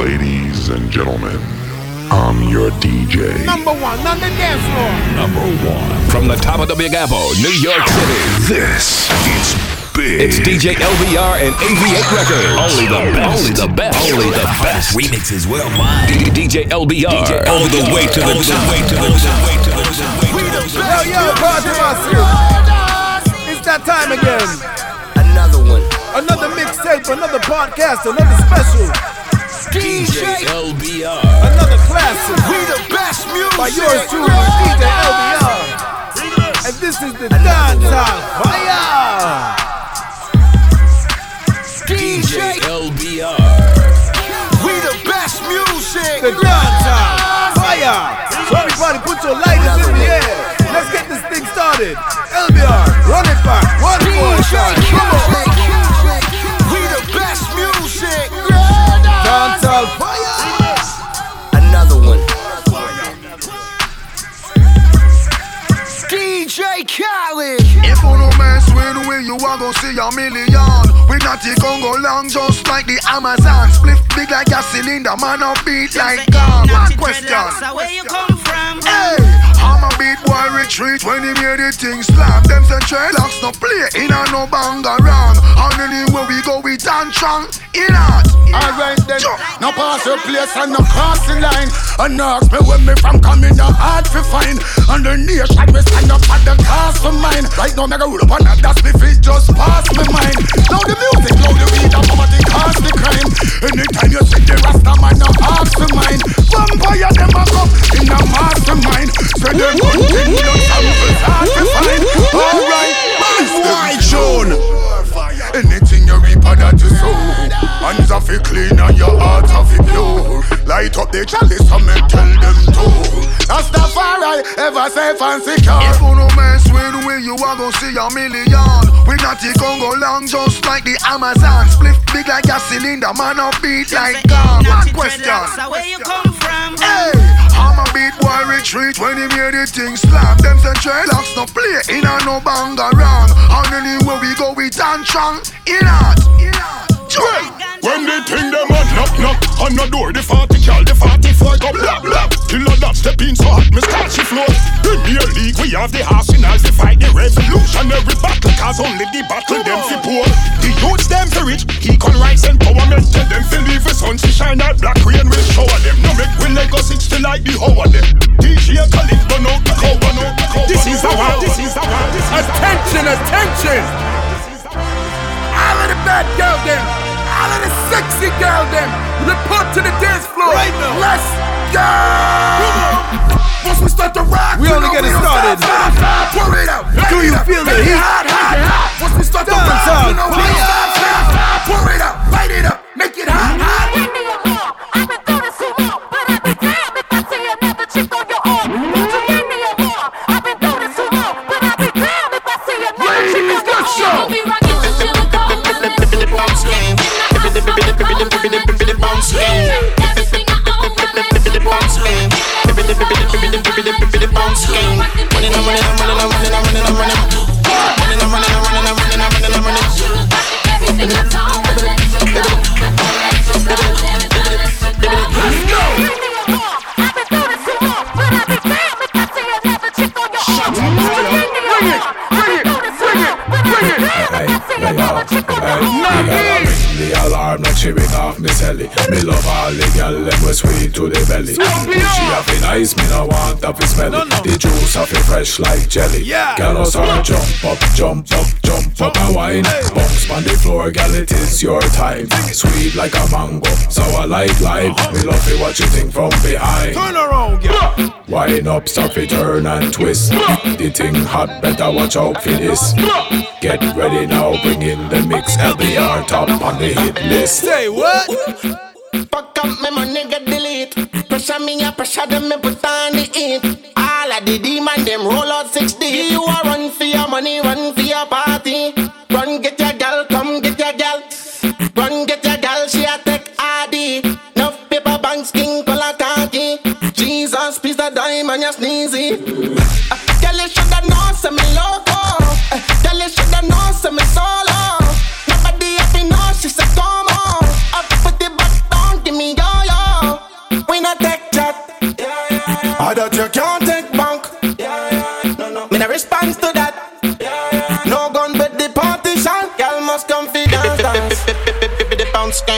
Ladies and gentlemen, I'm your DJ. Number one on the dance floor. Number one. From the top of the Big Apple, New York City. This is big. It's DJ LBR and AV8 Records. Only the best. Only the best. Only the best. Remixes worldwide. D- DJ LBR. All the way to the top. Way to the way to the way to the Yo, yo, party massive. It's that time again. Another one. Another mixtape, another podcast, another special, DJ LBR. another classic. We the best music. By yours truly, DJ LBR. And this is the dance time. Fire! DJ LBR. We the best music. The dance time. Fire! So everybody put your lighters in the air. Let's get this thing started. LBR, run it back. One more shot. Come on. DJ Khaled. If you no mess with we, you are gonna see a million. We not the Congo long, just like the Amazon. Split big like a cylinder, man, a beat like God. One question. Where you come from? Hey, I'm a beat boy retreat when he hear the thing slap. Them say dreadlocks no play in a no bang around. And anywhere we go, we dance strong in art. Alright then, no pass your place and no cross the line. And ask me where me from coming, no hard to find. And the nation me stand up at the cost of mine. Right now, me go roll up on that, that's me feet just pass me mind. Now the music, now the weed, and poverty cause the crime. Anytime you see the Rasta man, no ask for mine. Vampire them a come in a mastermind. So they continue samples hard to find. Alright, why June? Anything you reap of that you sow Hands off it clean and your heart off it pure Light up the chalice and me tell them to That's the far I ever safe and secure If you no mess with we, you are gonna see a million. We not the Congo long, just like the Amazon. Split big like a cylinder, man, a beat like gun. One question. Where you come from? Hey, I'm a beat boy retreat when he hear the thing slap. Them say dreadlocks no play in a no bang around. And anywhere we go, we dance strong in art. When they think them a knock knock on the door, the 40 cal, the 44 go blah blah. Killer that step in so hot, me start she floor. Premier League, we have the arsenal to fight the revolutionary battle, cause only the battle them fi poor. The youths them fi rich, equal rights empowerment. Tell them fi leave the sun to shine out, black rain will shower them. No make we Lego six to like the whole of them. DJ Khaled, burn out the cow, burn out the cow. This is the one, this is the one, this is the one. Attention, attention! The girl them, all of the sexy girl them, report to the dance floor. Right now. Let's go! Once we start to rock, We you only getting started. stop, stop. Pour it out. Do you up, feel the it heat? hot, hot, hot. Once we start to Dance rock, on you know we don't stop, stop. Pour it out, light it up, sweet to the belly She have it nice, me no want to fi smell it The juice have it fresh like jelly. Yeah. Gal no start jump up, jump up, jump up. And wine Bounce on the floor, gal it is your time. Sweet like a mango, sour like lime uh-huh. Me love it what you think from behind. Turn around, girl. Wine up, stop it, turn and twist. The thing hot, better watch out for this. Get ready now, bring in the mix. LBR top on the hit list. Say what? Pressure them me put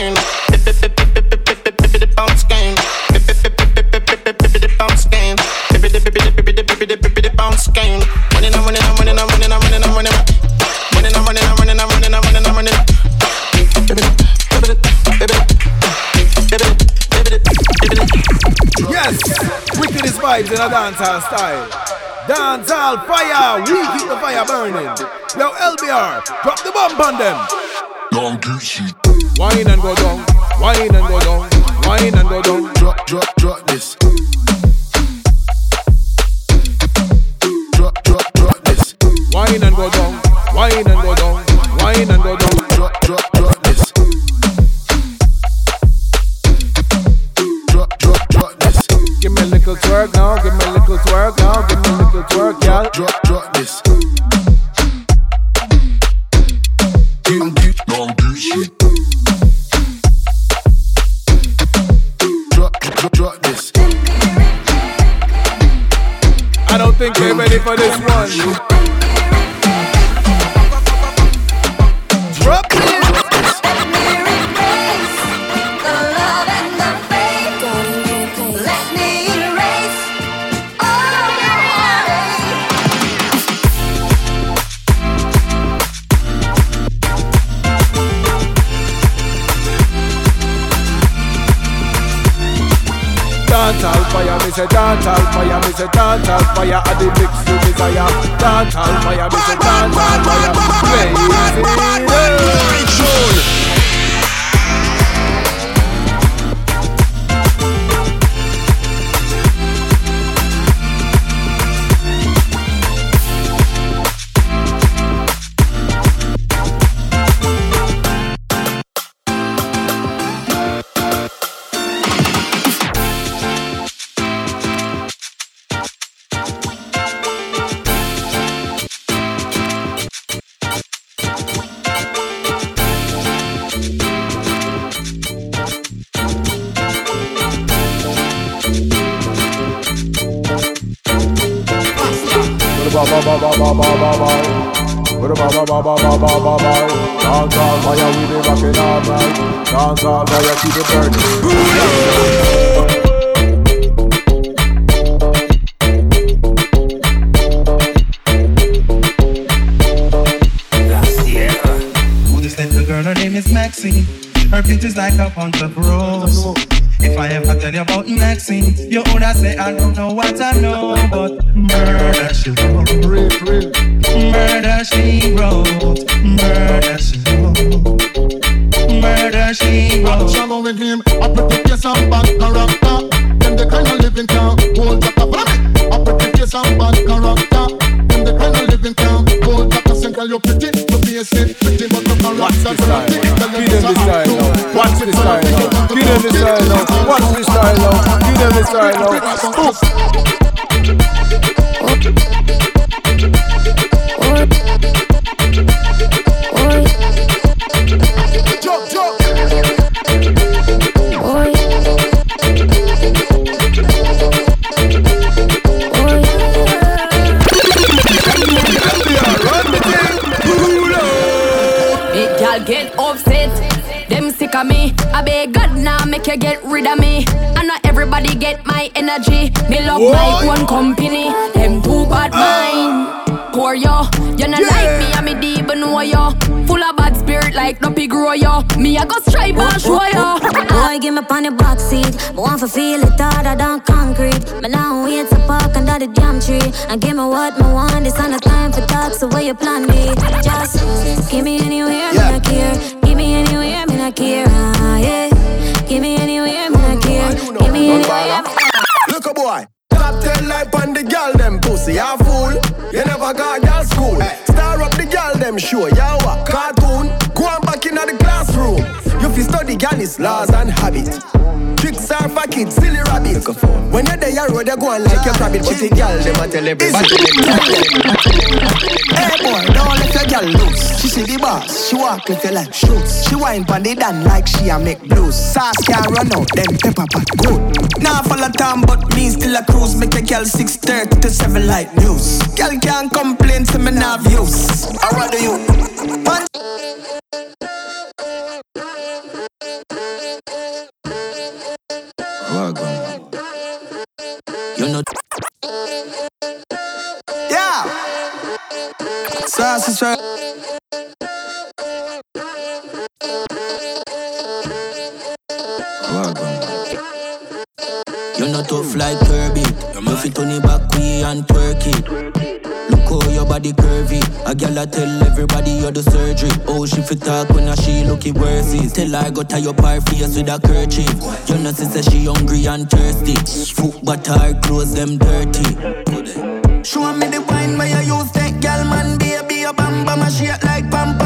game. The bounce game. The bounce game. The bounce game. Money, no money, no money, no money, no money, no money. Money, no money, no money, no money, no money, no money. Yes, wickedest vibes in a dancehall style. Dancehall fire, we keep the fire burning. Yo, LBR, drop the bomb on them. Wine and go down, wine and go down, wine and go down. Drop, drop, drop this. Drop, drop, drop this. Wine and go down, wine and go down, wine and go down. Drop, drop, drop this. Drop, drop, drop this. Give me a little twerk now, give me a little twerk now, give me a little twerk, y'all. Drop, drop this. Drop, drop, drop this. I don't think they're ready for this one. Say dancehall fire, me say dancehall fire, I the mix you desire. Dancehall fire, me say dancehall fire, crazy. Dancehall all fire, keep it burning. This little girl, her name is Maxine. Her beauty's like a bunch of rose. If I ever tell you about Maxine, you would say I don't know what I know, but murder she wrote. Murder she wrote. Murder she shallow with him. I pretty face and bad character. Them the kind of living can hold up a planet. I pretty face and bad character. Them the kind of living can hold up a single. You pretty, you face it, pretty but the Watch the style. Give them the style now. Watch the style now. Give them the style now. Watch the style now. Give them the style now. You get rid of me. I know everybody get my energy. Me love my What? own company. Them too bad ah. mind. Poor yo, you not like me, I'm a deep and know yo. Full of bad spirit like no pig grow yo. Me I go stripe and show yo. Boy, give me on the back seat. Me want to feel it harder than concrete. Me now wait to park under the damn tree. And give me what me want. This on the time for talk, so where you plan me? Just give me anywhere, me not care. Boy. Top ten like on the girl them pussy, ya fool. You never got girl school. Star up the girl them show, ya study is laws and habit. Tricks are for kids, silly rabbit. When you're there, you road, you go on like your rabbit. But the gal, them a tell everybody. hey boy, don't let your gal loose. She see the boss, she walk if you like shoes. She wine pon the dan like she a make blues. Sauce can't run out, them pepper pot good. Now follow the time, but me still a cruise. Make a gal 6:30 to 7 like news. Gal can't complain to me now views. How do you? One You know. Yeah. Is right. You're not tough like Kirby. You fit on it back way and twerk it. Look how your body curvy. A gal I tell everybody you're the surgery. Oh, she fit talk when a she looking worthy. Tell I go tie up her face with a kerchief. You know she say she hungry and thirsty. Foot but her clothes them dirty. Show me the wine where you use that gal man baby a bam bam a shake like pam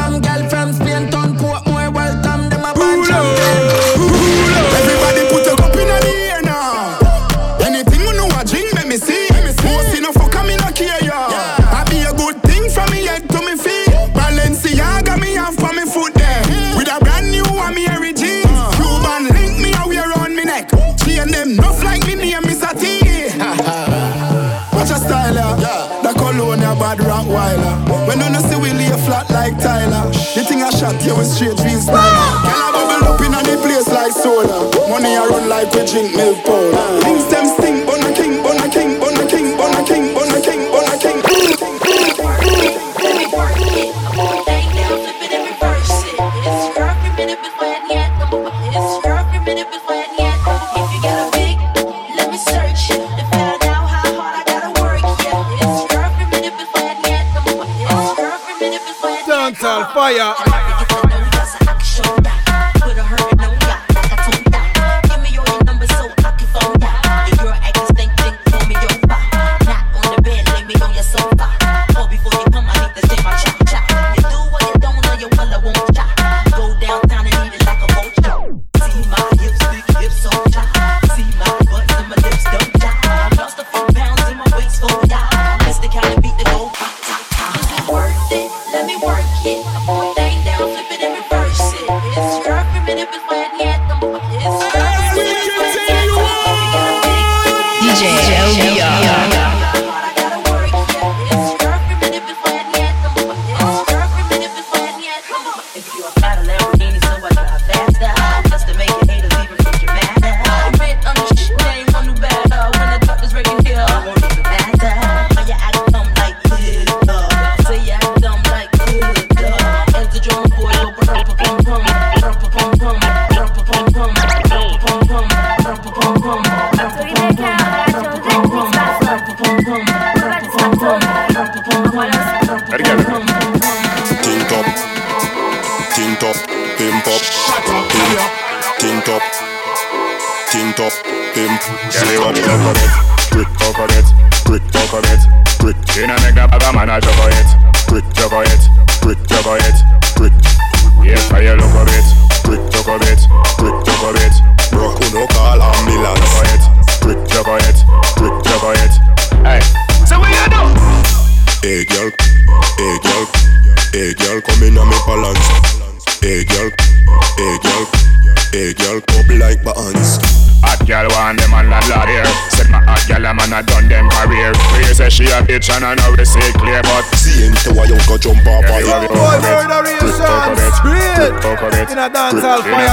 straight real style. Girl I bubble up in a king, on a king, on a king, on the place like soda. Money I run like we drink milk powder. Things them stink, bun a king, bun a king, bun a king, bun a king, bun a king, bun a king. Fire. Straight in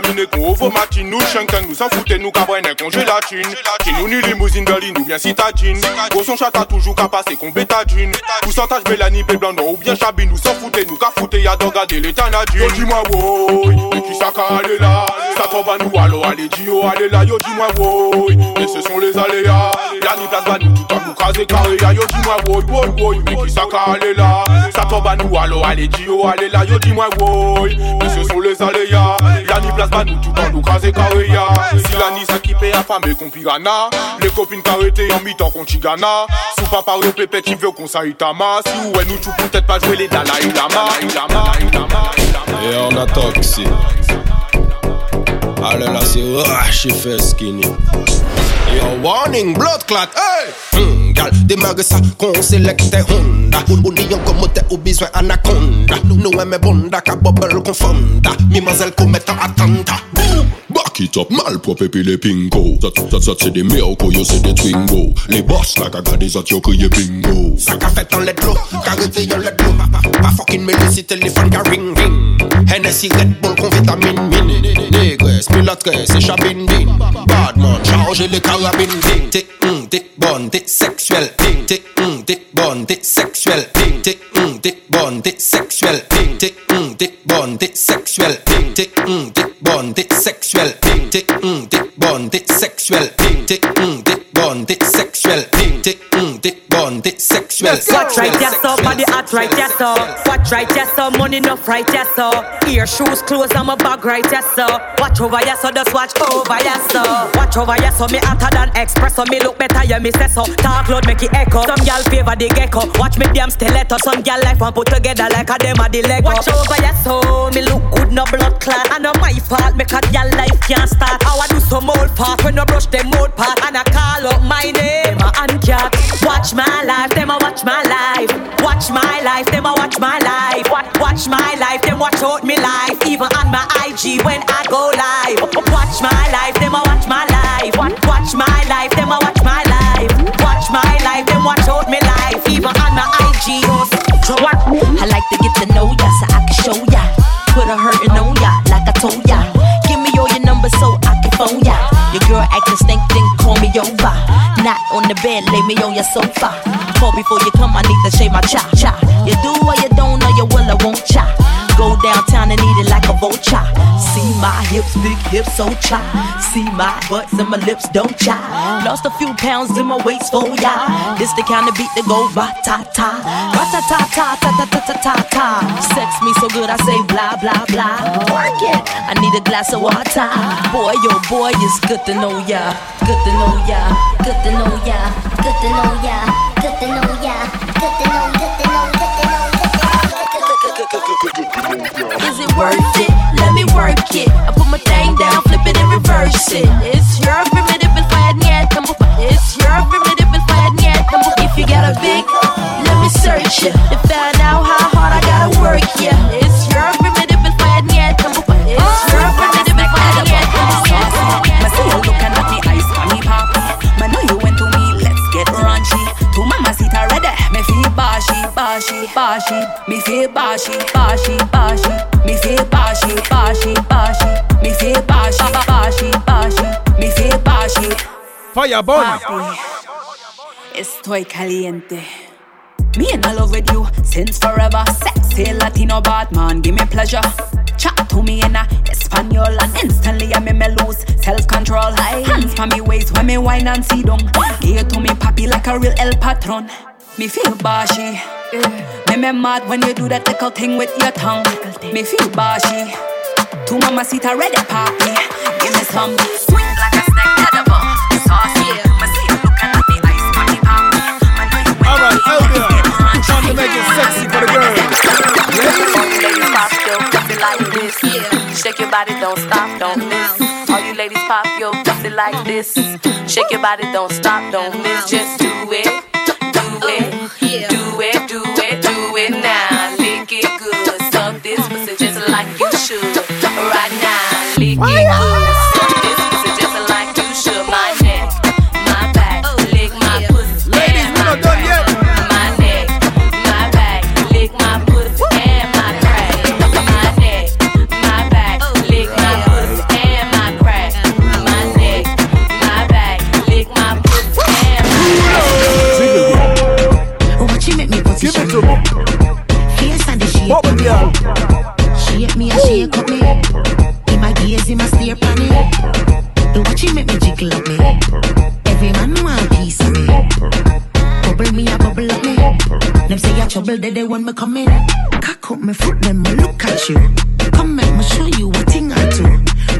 vitaminé qu'on ovo matine. Nous Schenken, nous s'en foutez, nous cabrennes qu'on gélatine. Nous ni limousine berline ou bien citadine. Gros son chata toujours qu'à passer qu'on bétadine. Pourcentage Mélanie, blanc, ou bien chabine. Nous s'en foutez, nous qu'à fouter, y'a d'en garder les tanadines. Dis-moi, woy, mais qui ça là? À nous, alors allez, dis yo, allez là, yo, dis-moi, woy. Et ce sont les aléas. Ni place, nous, tout en nous caser carré. Yo, dis-moi, woy, woy, woy, mais qui ça qu'à aller là? Ça à nous, alors allez, dis yo, allez là, yo, dis-moi, woy. Et ce sont les aléas. Ni place, nous, tout en nous caser carré. Si la ni s'équipée à femme et qu'on pirana. Les copines carrétées en mi-temps qu'on chigana. Sous papa, le pépé qui veut qu'on s'aille tama. Si ou nous, tu peut-être pas jouer les Dalai Lama. Et on a toxique. Alè la se rache fè skinny Yo warning, blood clot, hey! Hmm, gal, demage sa kon selekte honda O ni yon komote ou bizwen anakonda Nou eme bonda ka bobel kon fonda Mi mazel kou metan atanta Boum! Back it up, malpropre puis les pingo Ça, ça, ça c'est des miracles, yo c'est des twingo. Les boss là, gaga des autres, yo bingo. Ça qu'a fait en let l'eau, carité yon let l'eau Pas fucking si téléphone ga ring ring. Hennessy Red Bull con vitamine min Négresse, pilotresse et chabine din Badman, chargez les carabines ding. T'es hum, t'es bonne, t'es sexuelle ding. T'es hum, t'es bonne, t'es sexuelle ding. T'es hum, t'es bonne, t'es sexuelle ding. T'es hum, t'es bonne, t'es sexuelle ding tick, mm, dick bon, dick sexual. Tick, mm, tick, mm, dick bon, dick sexual. Tick, tick, mm, dick bon, dick sexual. Tick, tick bonne, t'es sexuelle Watch right, yes, so body hot right, yes, so Watch right, yes, so money enough right, yes, so Ear, shoes, clothes, I'm a bag right, yes, so Watch over, yes, so just watch over, yes, so Watch over, yes, so me hotter than express, so me look better, yeah, me say so. Talk loud, make it echo. Some gal favor the gecko. Watch me damn stiletto. Some gal life one put together like a them a the Lego. Watch over, yes, so me look good, no blood clot. And no my fault, make a gal life can't start. How I do some old fast when I brush them old part. And I call up my name, a uncat Watch my life, them a watch my life. Watch my life, them a watch my life. Watch, watch my life, them watch out me life. Even on my IG when I go live. Watch my life, them a watch my life. Watch, watch my life, them a watch my life. Watch my life, them watch out me life. Even on my IG I like to get to know ya so I can show ya. Put a hurtin' on ya like I told ya. Give me all your numbers so I can phone ya. Your girl acting stink, then call me over. Not on the bed, lay me on your sofa. Call before you come, I need to shave my cha cha. You do or you don't, or you will, I won't cha. Go downtown and eat it like a vulture. See my hips, big hips, so cha. See my butts and my lips, don't cha. Lost a few pounds in my waist, for ya. This the kind of beat that go ba ta ta, ba ta ta ta ta ta ta ta ta ta. Sex me so good, I say blah blah blah. Work it. I need a glass of water. Boy, yo, boy, it's good to know ya. Good to know ya. Good to know ya. Good to know ya. Good to know ya. Good to know. Good worth it. Let me work it. I put my thing down, flip it and reverse it. It's your primitive and flat yet. It's your primitive and flat yet. If you got a big, let me search it. To find out how hard I gotta work, yeah. It's your primitive and flat yet. It's bashy, bashy. Me feel bashy, bashy, bashy. Me feel bashy, bashy, bashy. Me feel bashy. Fire burn. Estoy caliente. Me in love with you since forever. Sexy Latino Batman, give me pleasure. Chat to me in a Espanol and instantly I me lose self-control. Hands for me waist when me wine and see down. Give to me papi like a real El Patron. Me feel bashy. Me me mad when you do that little thing with your tongue. Me feel bashy. Two mama sit ready papi. Give me some sweet like a snake edible. Saucy. Me see you looking at me ice money papi. All right, Elvia. Time to make it sexy for the girls. ladies pop your pussy like this. Shake your body, don't stop, don't miss. All you ladies pop your pussy like this. Shake your body, don't stop, don't miss. Just do it, do it, do it, do it, do it now. Lick it good, suck this pussy just like you should. Right now, lick it good, you make me jiggle up me. Every man want a piece of me. Bubble me a bubble up me. Them say you trouble they they want me come in. Cock up my foot, them me look at you. Come make me show you what thing I do.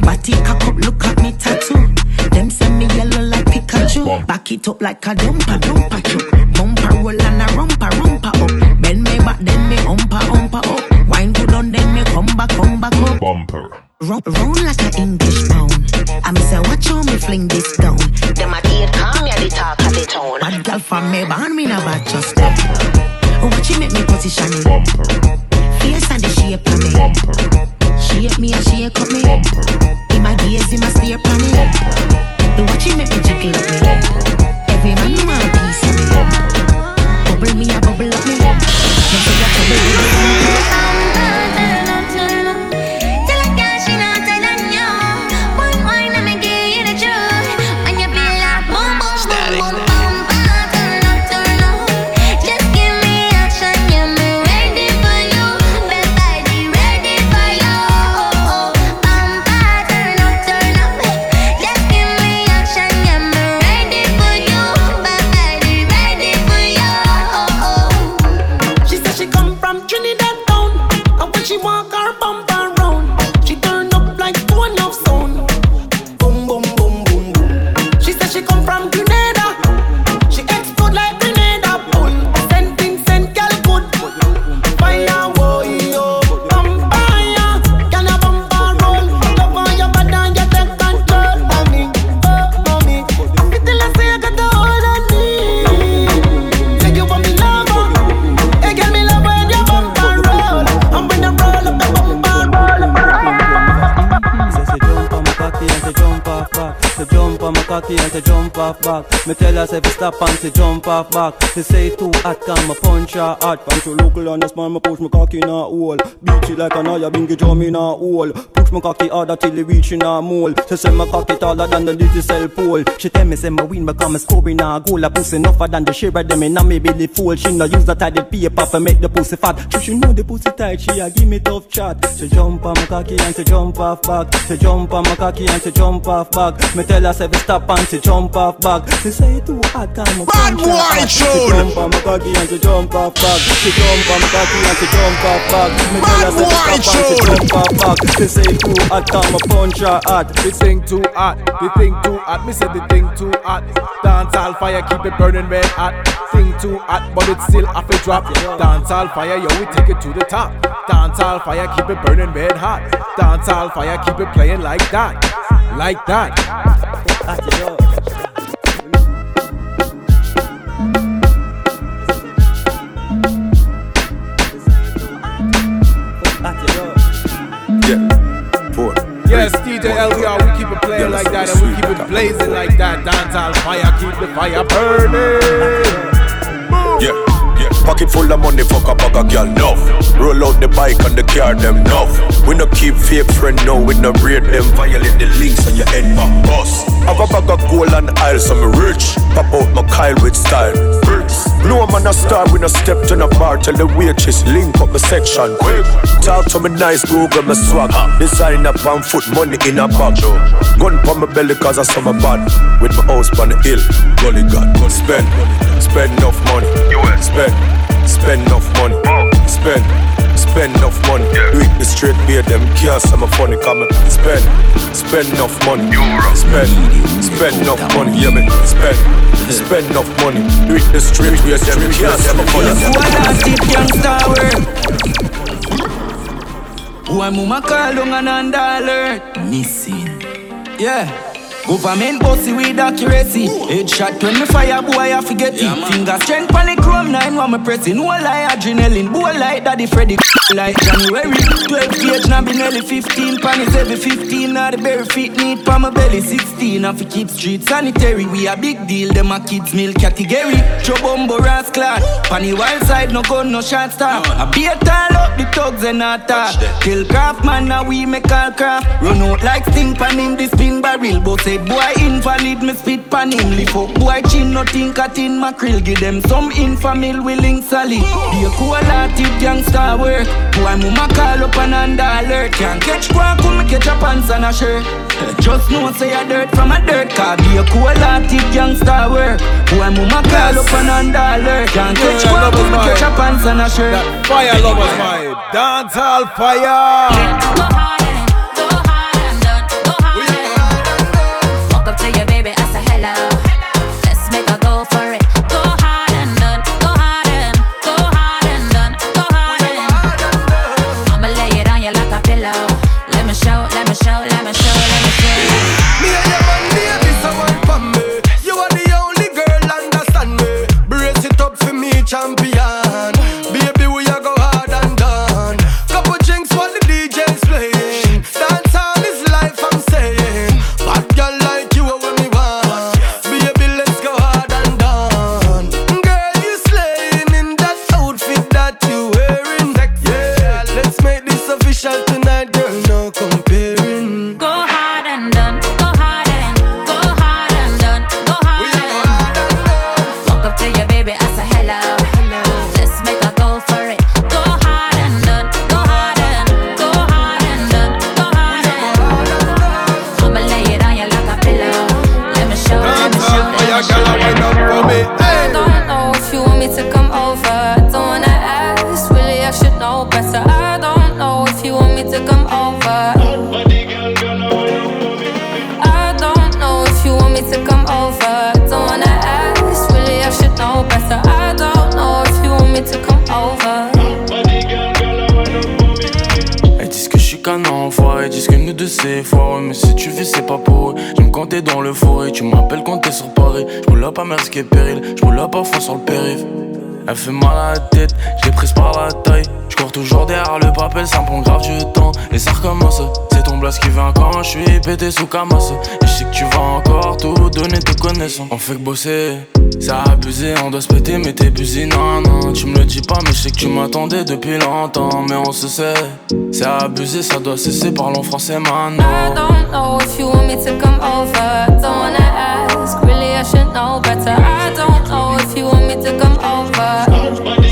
Body cock up, look at me tattoo. Them send me yellow like Pikachu. Back it up like a dumper, dumper chuck. Bumper roll and a rumper, rumper up. Bend me back, then me umpa, umpa up. Wine good on, then me come back, come back up. Bumper. Round like a English pound. I'm say, watch how me fling this down. Them a ear calm, yeah, the talk of the town. Bad girl from me, born me bad just step. Watch you make me position it. Face and the shape of me. Shape me and shake up me. In my gaze, in my stare pan me. The watch you make me jiggle up me. Me tell her say fi stop and she jump off back. She say too hot, can me punch her hot. Punch your local on the small, me push my cocky in a hole. Beat it like an aya bingy drum in a hole. Push my cocky harder till it reach in a mole. She say my cocky taller than the digital pole. She tell me say my win me score in a goal. A pussy enougher than the share of them in a me belly full. She no use that tidy paper for make the pussy fat. She she know the pussy tight, she a give me tough chat. She jump on my cocky and she jump off back. She jump on my cocky and she jump off back. Me tell her say fi stop and she jump off back. She say too hot, can me Bad boy hot. She tune. jump on my cocky and she jump off back. She jump on my cocky and she jump off back. Me tell her say fi stop and she jump off back. She say too hot, me punch her hot. The thing too hot, the thing too hot. Me say the thing too hot. Dance all fire, keep it burning red hot. Thing too hot, but it still have to drop. Dance all fire, yo, we take it to the top. Dance all fire, keep it burning red hot. Dance all fire, keep it playing like that, like that. Yeah. Four. Yes, DJ LBR, we keep it playing like that and we keep it blazing like that. Dance fire, keep the fire burning. Yeah. Pocket full of money, fuck a bag of girl, nuff. Roll out the bike and the car, them nuff. We no keep fake friend, no, we no rate them. Violate the links on your head back bust. Have a bag of gold and aisle, so me rich. Pop out my Kyle with style. No man a star, we no step to the bar, tell the waitress, link up my section, quick. Talk to me nice, Google my swag. Design up on foot, money in a bag. Gun pon my belly, cause I saw my bad. With my house on the hill, gully god. Spend, spend enough money. Spend, spend enough money. Spend, spend enough money. Do it the straight beer, them kiss, I'm a funny. Come spend, spend enough money. Spend, spend enough money. Yeah, me spend, spend enough money. Do it the straight beer, them can't say my funny. Why mama call on an under Missing. Yeah. Government bossy with accuracy. Headshot when me fire, boy, I forget it. Finger strength the chrome nine while me pressing. No lie, adrenaline. Boy, like daddy Freddy. Like January. 12 gauge, now be nearly 15. Panties every 15. Now the berry feet need pa my belly 16. I fi keep street sanitary. We a big deal. Them a kids meal category. Chobombo rascal. Panny wild side, no gun, no shot stop. I be a tall up the thugs and not talk. Kill craft man, now we make all craft. Run out like sting pan him, the spin barrel. But say boy invalid, me spit pan him. Lift up boy chin, nothing cut in mackerel. Give them some infamil willing solid. Be a cool hearted gangster work. Boy mama call up and under alert. Can't catch quack, come me catch a pants and a shirt. Just know say a dirt from a dirt car. Be a cool hearted gangster work. Boy mama call up and under alert. Can't catch Yeah, quack, come me lovers catch a vibe. pants and a shirt. That fire lovers vibe. Dancehall fire. C'est quand t'es dans le forêt, tu m'appelles quand t'es sur Paris. J'roule là pas risquer péril, j'roule là pas fond sur le périph'. Elle fait mal à la tête, je l'ai prise par la taille. Je cours toujours derrière le papel, ça me prend grave du temps. Et ça recommence, c'est ton blast qui vient quand je suis pété sous Camas. Et je sais que tu vas encore tout donner te connaissant. On fait que bosser, c'est abusé, on doit se péter, mais t'es busy, non, non. Tu me le dis pas, mais je sais que tu m'attendais depuis longtemps. Mais on se sait, c'est abusé, ça doit cesser, parlons français I maintenant. don't know if you want me to come over. Don't wanna ask, really I should know better. I don't know if you want me to come over.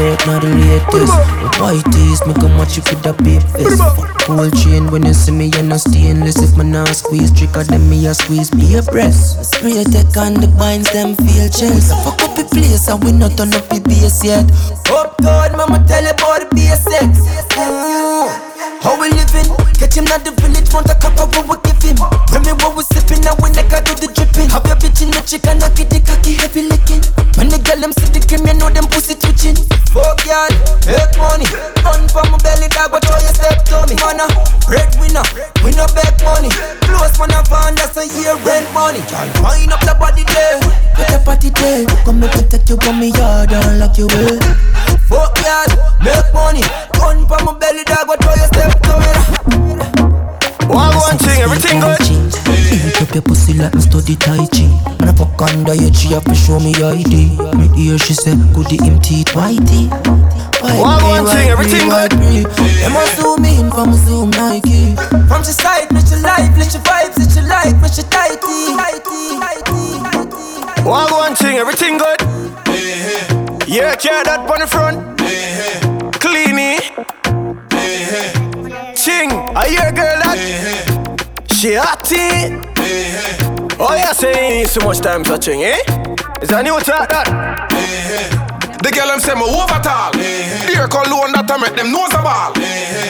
Out, not the latest. White tees, make a match with a big face. Gold chain when you see me, you're not stainless. If my now squeeze, tricker than me, I squeeze be a breast. Spray tech on the binds, them feel chills. Fuck up the place, and we not turn up the bass yet. Up God, mama tell you about the basics. Mm. How we living? Catch him at the village, want a cup of what we give him. When me what we sipping, now when I got do the dripping. Have your bitch in the chicken, knock it, the cocky heavy licking. When the girl them see the cream, you know them pussy twitching. Fuck y'all, make money. Run from my belly, dog, but how you step to me? Man, a breadwinner, we no beg money. Close man, a van, that's a year rent money. Y'all wind up the body there, put the party there. Come and protect you from me yard, I'll lock you in. Fuck y'all, make money. Run from my belly, dog, but how you step to me? One one thing, everything good. Your pussy like me study Tai Chi And I fuck under your tree up to show me ID Me hear she say, the him teeth whitey One one thing, everything good. Them must zoom in from zoom Nike From she side, me she life, let she vibes, let she like, me she tighty One one thing, everything good. Yeah, care that on the front. Cleany. Ching, I hear girl that. She hot. Oh yeah, say so much time touching, eh? Is that new talk that? The girl them say me over tall. Dear cologne that I make them nose a ball.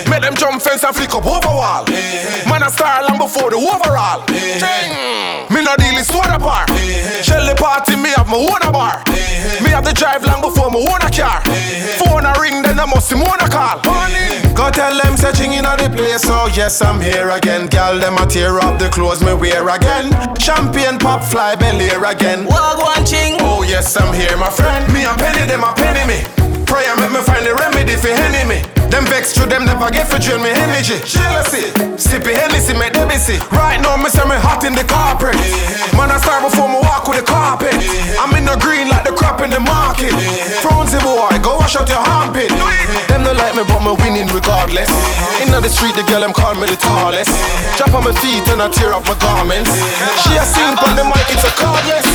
Make them jump fence and flick up over wall. Man a star long before the overall. Ching. Me no deal is soda bar. Shelly party me have my own a bar. Me have the drive long before me own a car. Phone a ring then I must see a call. Go tell them searching in the place. So yes I'm here again. Girl them a tear up the clothes me wear again. Champagne pop fly belly again. Walk one ching. Oh yes I'm here my friend. Me a penny them a penny me. Prayer make me find the remedy for enemy. Them vex through them never get for drain me energy. Jealousy, sippy Hennessy make them busy. Right now me say me hot in the carpet. Man I start before me walk with the carpet. I'm in the green like the crop in the market. Frozy boy, go wash out your armpit. Them no like me but me winning regardless. In the street the girl them call me the tallest. Drop on my feet and I tear up my garments. She a seen on the mic it's a cardless.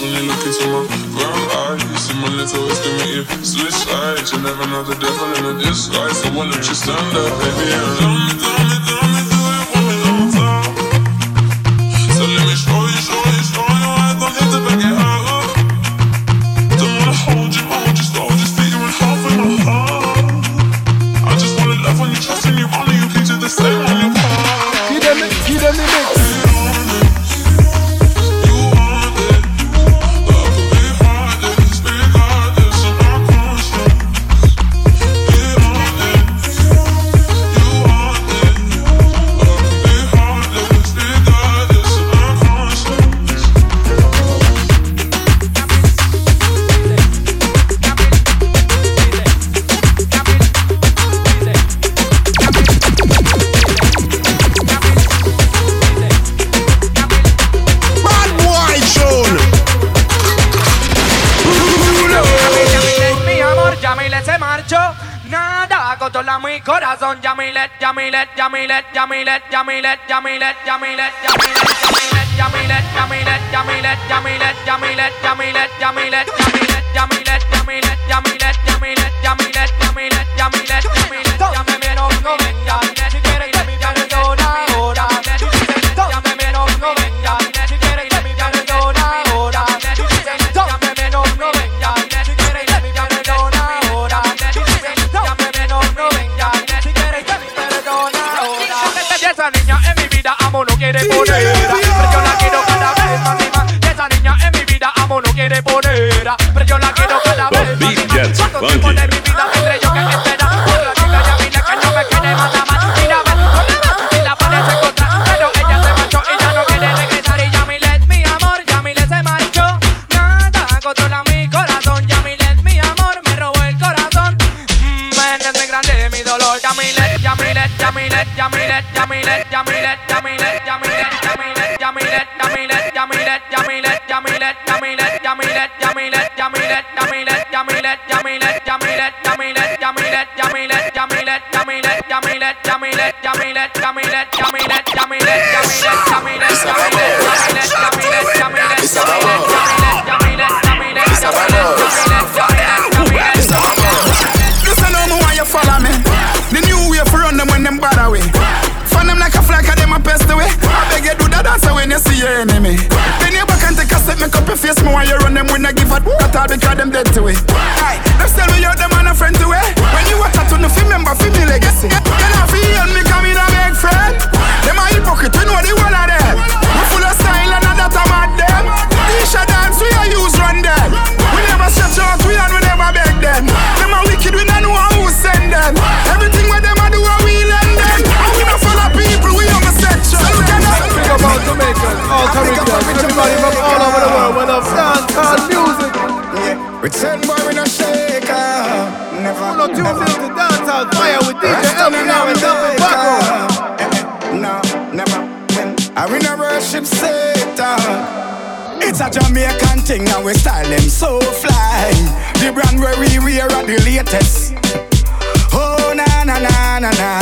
When you look into my brown eyes, always switch eyes. You never know the devil in a disguise. So why don't you stand up, baby? Me, me Jamila, Jamila, Jamila, Jamila, Jamila, Jamila. Jamaican thing and we style them so fly. The brand where we wear are the latest. Oh na na na na na.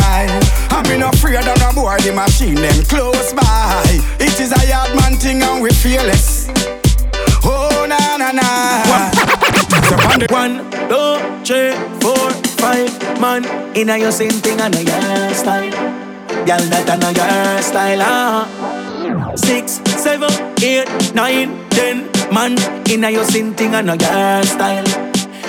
I'm not afraid of no boy, the machine them close by. It is a yard man thing and we fearless. Oh na na na. One, two, three, four, five man Inna your same thing and a your style Girl that a your style ah. Six, seven, eight, nine, ten man Inna your same thing and a your style.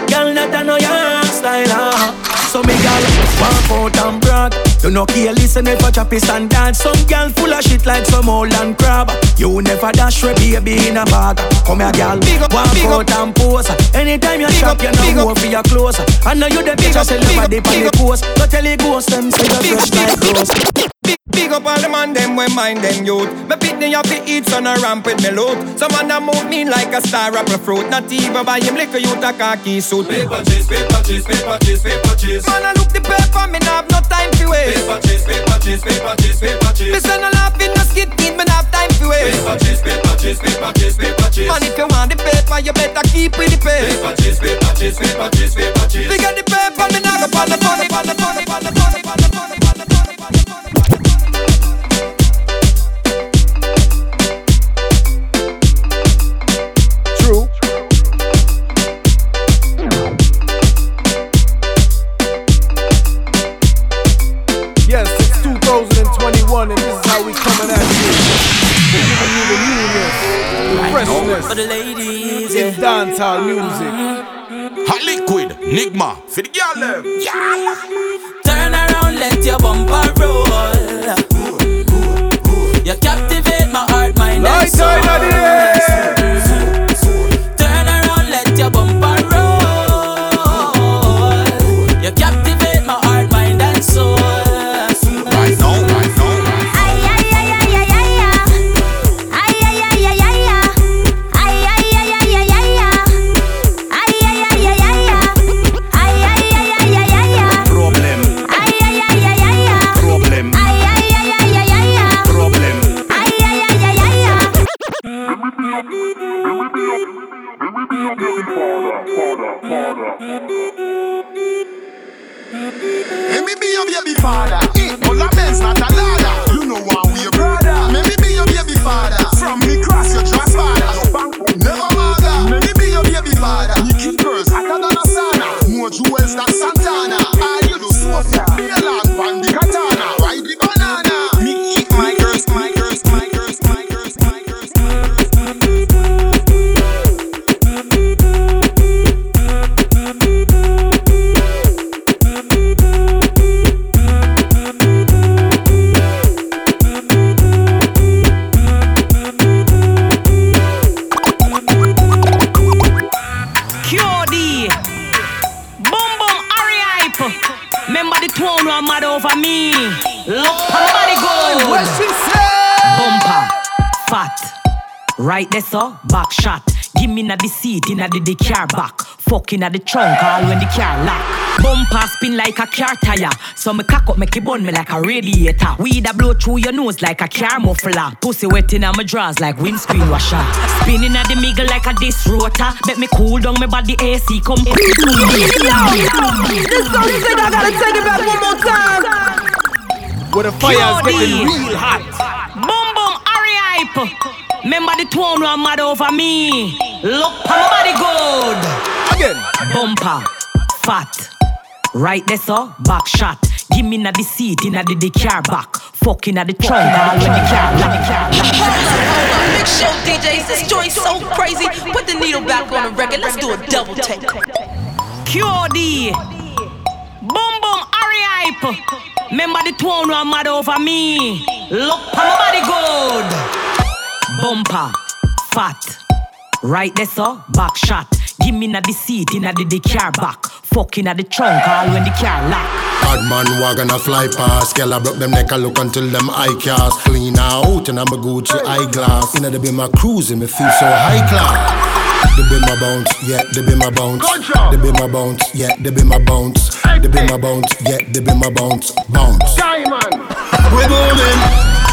Girl that a your style ah. So me gal walk out and brag. You no care listen if a choppy stand dance Some gal full of shit like some old and crab. You never dash with baby in a bag. Come here gal, walk out and pose. Anytime you shop you know more for your clothes. I know you the bitch I sell your body on the post. Go tell the ghost them say you fresh like rose Big up all the man them when mind them youth Me pick me up to eat son a ramp with me loot Some man that move me like a star apple fruit Not even buy him liquor youth a khaki suit Paper chase, paper chase, paper chase, paper chase Man I look the paper me nah have no time for waste Paper chase, paper chase, paper chase, paper chase Me say no laughing no skit kid me nah have time for waste Paper chase, paper chase, paper chase, paper chase Man if you want the paper you better keep with the paper Paper chase, paper chase, paper chase, paper chase Bigger the paper me nah go pan the funny, pan the funny, pan the funny, pan the funny, pan the funny, pan the funny freshness For the ladies, in dancehall music. Hot liquid, Nigma, for the girl them. Turn around, let your bumper roll. You captivate my heart, mind, and Light soul. time back. Fucking at the trunk, all when the car lock. Bumper spin like a car tire. So me cock up, make it burn me like a radiator. Weed a blow through your nose like a car muffler. Pussy wet in my drawers like windscreen washer. Spinning at the middle like a disc rotor. Bet me cool down my body AC come. This song said I gotta take it back one more time. Where the fire's getting real hot. Boom boom, hurry hype. Remember the tone one mad over me. Look, my body good. Again. Bumper, fat. Right there, so back shot. Give me na the seat, inna the, the car back. Fucking at the trunk, all when the car, when the car. Big show DJs, this joint so crazy. Put the needle back on the record. Let's do a double take. QD. Boom boom, hurry hype. Remember the tone one mad over me. Look, my body good bumper, fat. Right there, so back shot. Give me na the seat, inna the, the car back. Fucking at the trunk, all when the car lock. Bad man wagon a fly past. Girl, I broke them neck, I look until them eye cast. Clean out, and I'm a Gucci eyeglass. Inna the be my cruising, me feel so high class. They be my bounce, yeah, they be my bounce. They be my bounce, yeah, they be my bounce. They be my bounce, yeah, they be my bounce. Bounce. Diamond. We booming.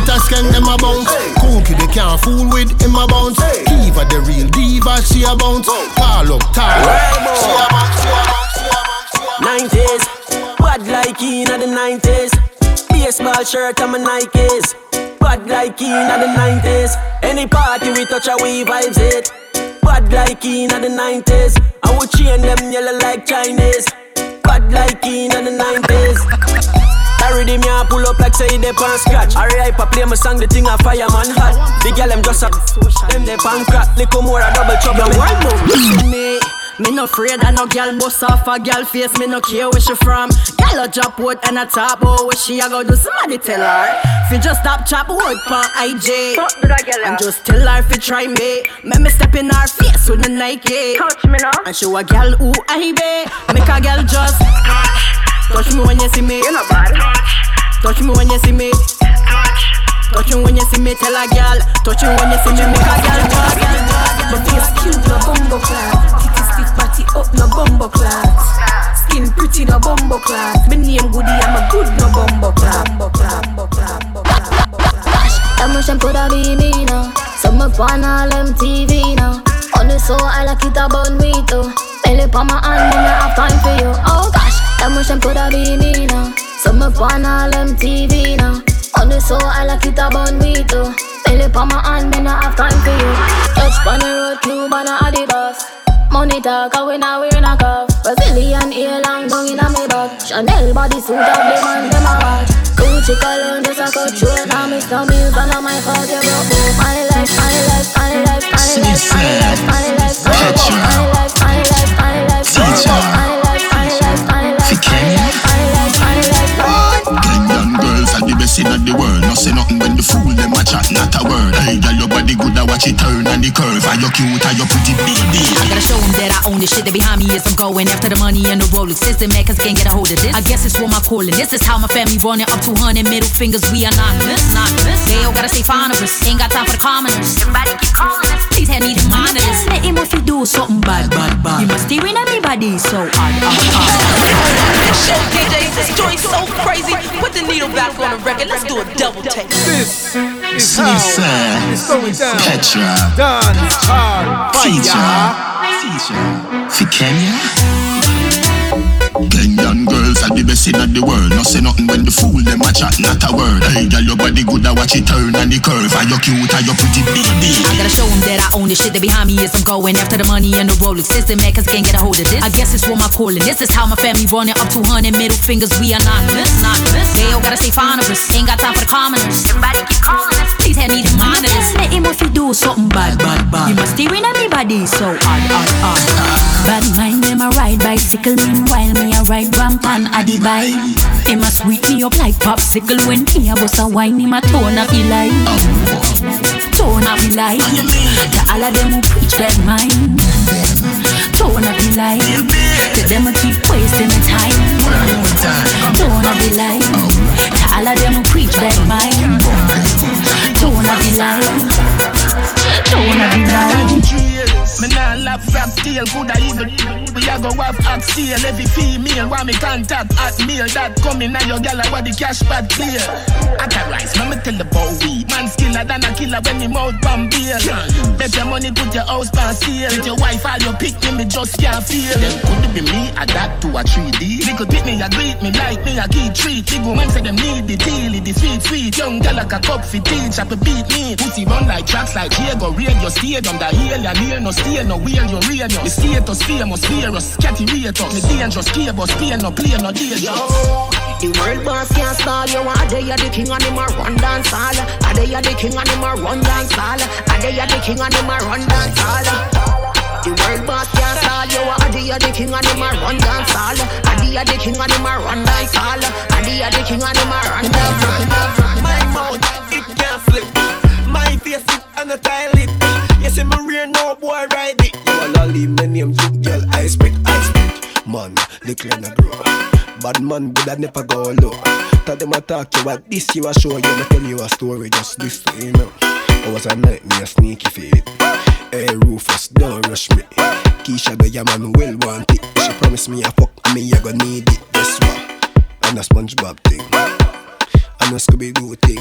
Got a skeng them a bounce. Cookie they can't fool with in my bounce. Kiva the real diva, she a bounce. Call up, Tara. She a bounce, she a bounce, she a bounce, she a bounce. 90s, bad like in the 90s. Baseball shirt and my Nikes. Bad like in the 90s. Any party we touch a we vibes it. Bad like in the 90s. I would chain them yellow like Chinese. Bad like in the 90s. Carry them here, pull up like say they pan scratch. Alright, I play my song, the thing a fireman hot. The girl them just a them they pan crack. Little more a double trouble. The world move me. Me no afraid of no girl bust off a girl face. Me no care where she from. Girl a drop wood and a top oh where she a go do. Somebody tell her. If you just stop chop wood pa IG. And just tell her if you try me. Make me step in her face with the Nike. Touch me now. And show a girl who I be. Make a girl just. Touch me when you see me. You know bad. Touch me when you see me. Touch me when you see me. Tell a girl. Touch me when you see me. Make a girl just. My face cute, no bumbo clad. Titty stiff, body up, no bumbo clad. Skin pretty, no bumbo clad. Me name goody, I'm a good, no bumbo clad. Bumbo clad, bumbo clad, bumbo clad, bumbo clad. That much could have be me now. Some up on all MTV now. On the soul, I like it about me too. Belly on my hand, me not have time for you. Oh gosh. Them coulda be me now. So me on all them TV now. On the soul, I like it about me too. Belly on my hand, me not have time for you. Touch on the road, new banana Adidas. Money talk, I win a wear a cuff. Brazilian long down in a me butt. Chanel body suit up, them and them a watch. Gucci cologne, just a cut short. Now Mr. Mills and on my fault, you broke both. My life, my life, my life, my life, my life, my life, my life, my life, my life, my life, my life. Yeah best in the world. No say nothing when the fool them a chat, not a word. Hey, girl, your body good, I watch it turn and the curve. Are you cute? Are you pretty baby? I gotta show them that I own the shit that behind me is I'm going after the money and the Rolex. System man, cause can't get a hold of this. I guess it's what my calling. This is how my family running up 200 middle fingers. We anonymous, anonymous. They all gotta stay fond of us. Ain't got time for the commoners. Somebody keep calling us. Please have me to monitor this. Let him if you do something bad, bad, bad. You must steer in everybody so odd, odd, odd. Show DJs, this joint so crazy. Put the needle back on the record record. Let's do a double take. This is how it's going down. Petra. Dance hard fire. Teacher. For Kenya. Kenyan girls are the best in the world. No say nothing when the fool them a chat, not a word. Hey, girl, your body good, I watch it turn and the curve. Are you cute? Are you pretty baby? I gotta show them that I own this shit that behind me is I'm going after the money and the Rolex. System man, cause can't get a hold of this. I guess it's for my calling. This is how my family running up 200 middle fingers. We anonymous, anonymous. They all gotta stay fond of us. Ain't got time for the commoners. Somebody keep calling us. Please have me to monitor this. Let him if you do something bad, bad, bad. You must steer in everybody so odd, odd, odd. Bad mind them a ride bicycle meanwhile me a ride ramp and a the bike. Him a sweet me up like popsicle when me a bust a wine. Him a tone up he like, tone up he like. To all of them who preach bad mind, tone up he like. To them who keep wasting the time, tone up he like. To all of them who preach bad mind, tone up he like. Tone up he like. jail, coulda even we a go have oxtail. Every female want me contact at mail. That coming now your gal what the cash pad clear. Authorize, me tell the boy we man skiller than a killer when me mouth bomb beer. Bet your money put your house pan sale. With your wife all your pick me, me just can't feel. Them could be me, adapt to a 3D. Little pick me, a greet me like me, a key treat. Big woman say them need the deal, the sweet sweet. Young gal like a cup for teach, a beat me. Pussy run like tracks like Diego, radio stayed on the hill. You near no stay no wheel, you real. The status famous, virus, catty rate us. Me dangerous, key boss, pay no play no danger. The world boss can't stall you. Are they the king and him a run dance hall? Are they the king and him a run dance hall? Are they the king and him a run dance hall? The world boss can't stall you. Are they the king and him a run dance hall? Are they the king and him a run dance hall? Are they the king and him a run dance hall? My mouth, it can't slip. My face, it and a tile it. You see me rear no boy ride it. You wanna leave my name, girl, I spit, I spit. Man, little and a grow. Bad man would I never go low. Tell them I talk you what this you a show you. Me tell you a story, just this to you know. I was a night, me sneaky feet. Hey Rufus, don't rush me. Keisha, the your man will want it. She promised me a fuck, me you gonna need it. Guess what? And a SpongeBob thing. A Scooby Doo thing.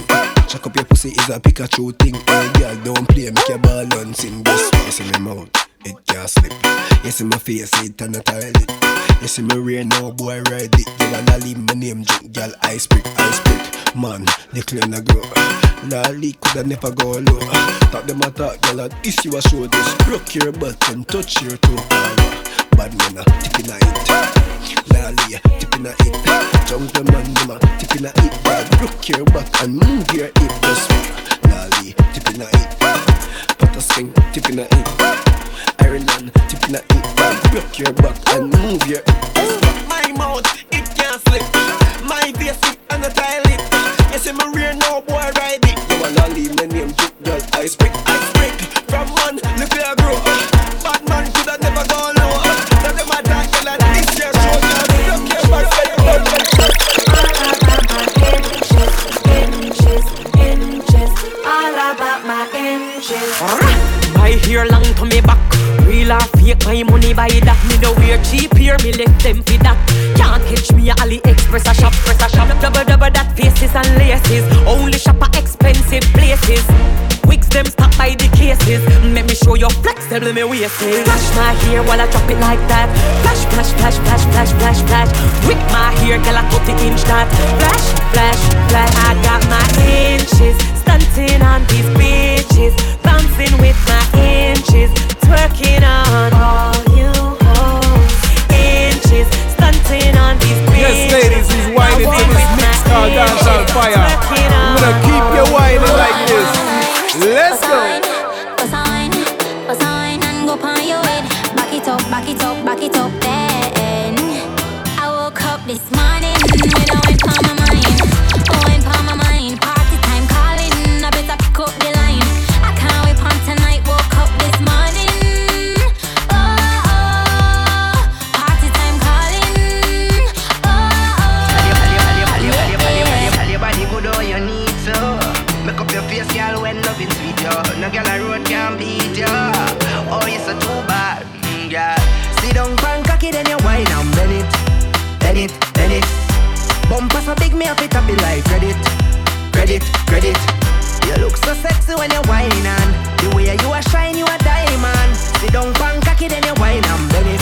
Chuck up your pussy is a Pikachu thing. Hey girl, don't play, make your ball and? You see me mouth, it can't slip. You see my face, it and a toilet. You see me rear no boy ride it. You wanna leave my name, drink, girl, ice pick, ice pick. Man, the clean a grow. Leak coulda never go low. Talk them a talk, girl, and you a show this. Broke your butt and touch your toe. Bad man uh, a tip in a it. Lally, tip in a it. Jungle man, them a tip in a it. Girl, broke your back and move your hip. Just Lally, tip in a it. Put a swing, tip in a it. Ireland, tip in a it. Girl, broke your back and move your hip. My mouth, it can't slip. My face, it and a tile it. You see me rear no boy ride it. You wanna leave my name, girl, I speak, I speak. From man, look where I grow. My hair long to me back. Real or fake, my money buy that. Me no wear cheap here, me left them for that. Can't catch me at AliExpress a shop, press a shop. Double double that faces and laces. Only shop at expensive places. Wigs them stop by the cases. Let me show you flex, tell me waist is. Flash my hair while I drop it like that. Flash, flash, flash, flash, flash, flash, flash. Wick my hair, girl I cut the inch that. Flash, flash, flash. I got my inches, stunting on these bitches, bouncing with my inches, twerking on all you hoes. Inches, stunting on these bitches. Yes, ladies, he's whining to this mix called Dance on Fire. I'm gonna keep you whining like this. Let's go. What's on? What's on? And go on your head. Back it up, back it up, back it up. Credit, credit You look so sexy when you wine and The way you a shine, you a diamond Sit down, pan cocky, then you wine and bend it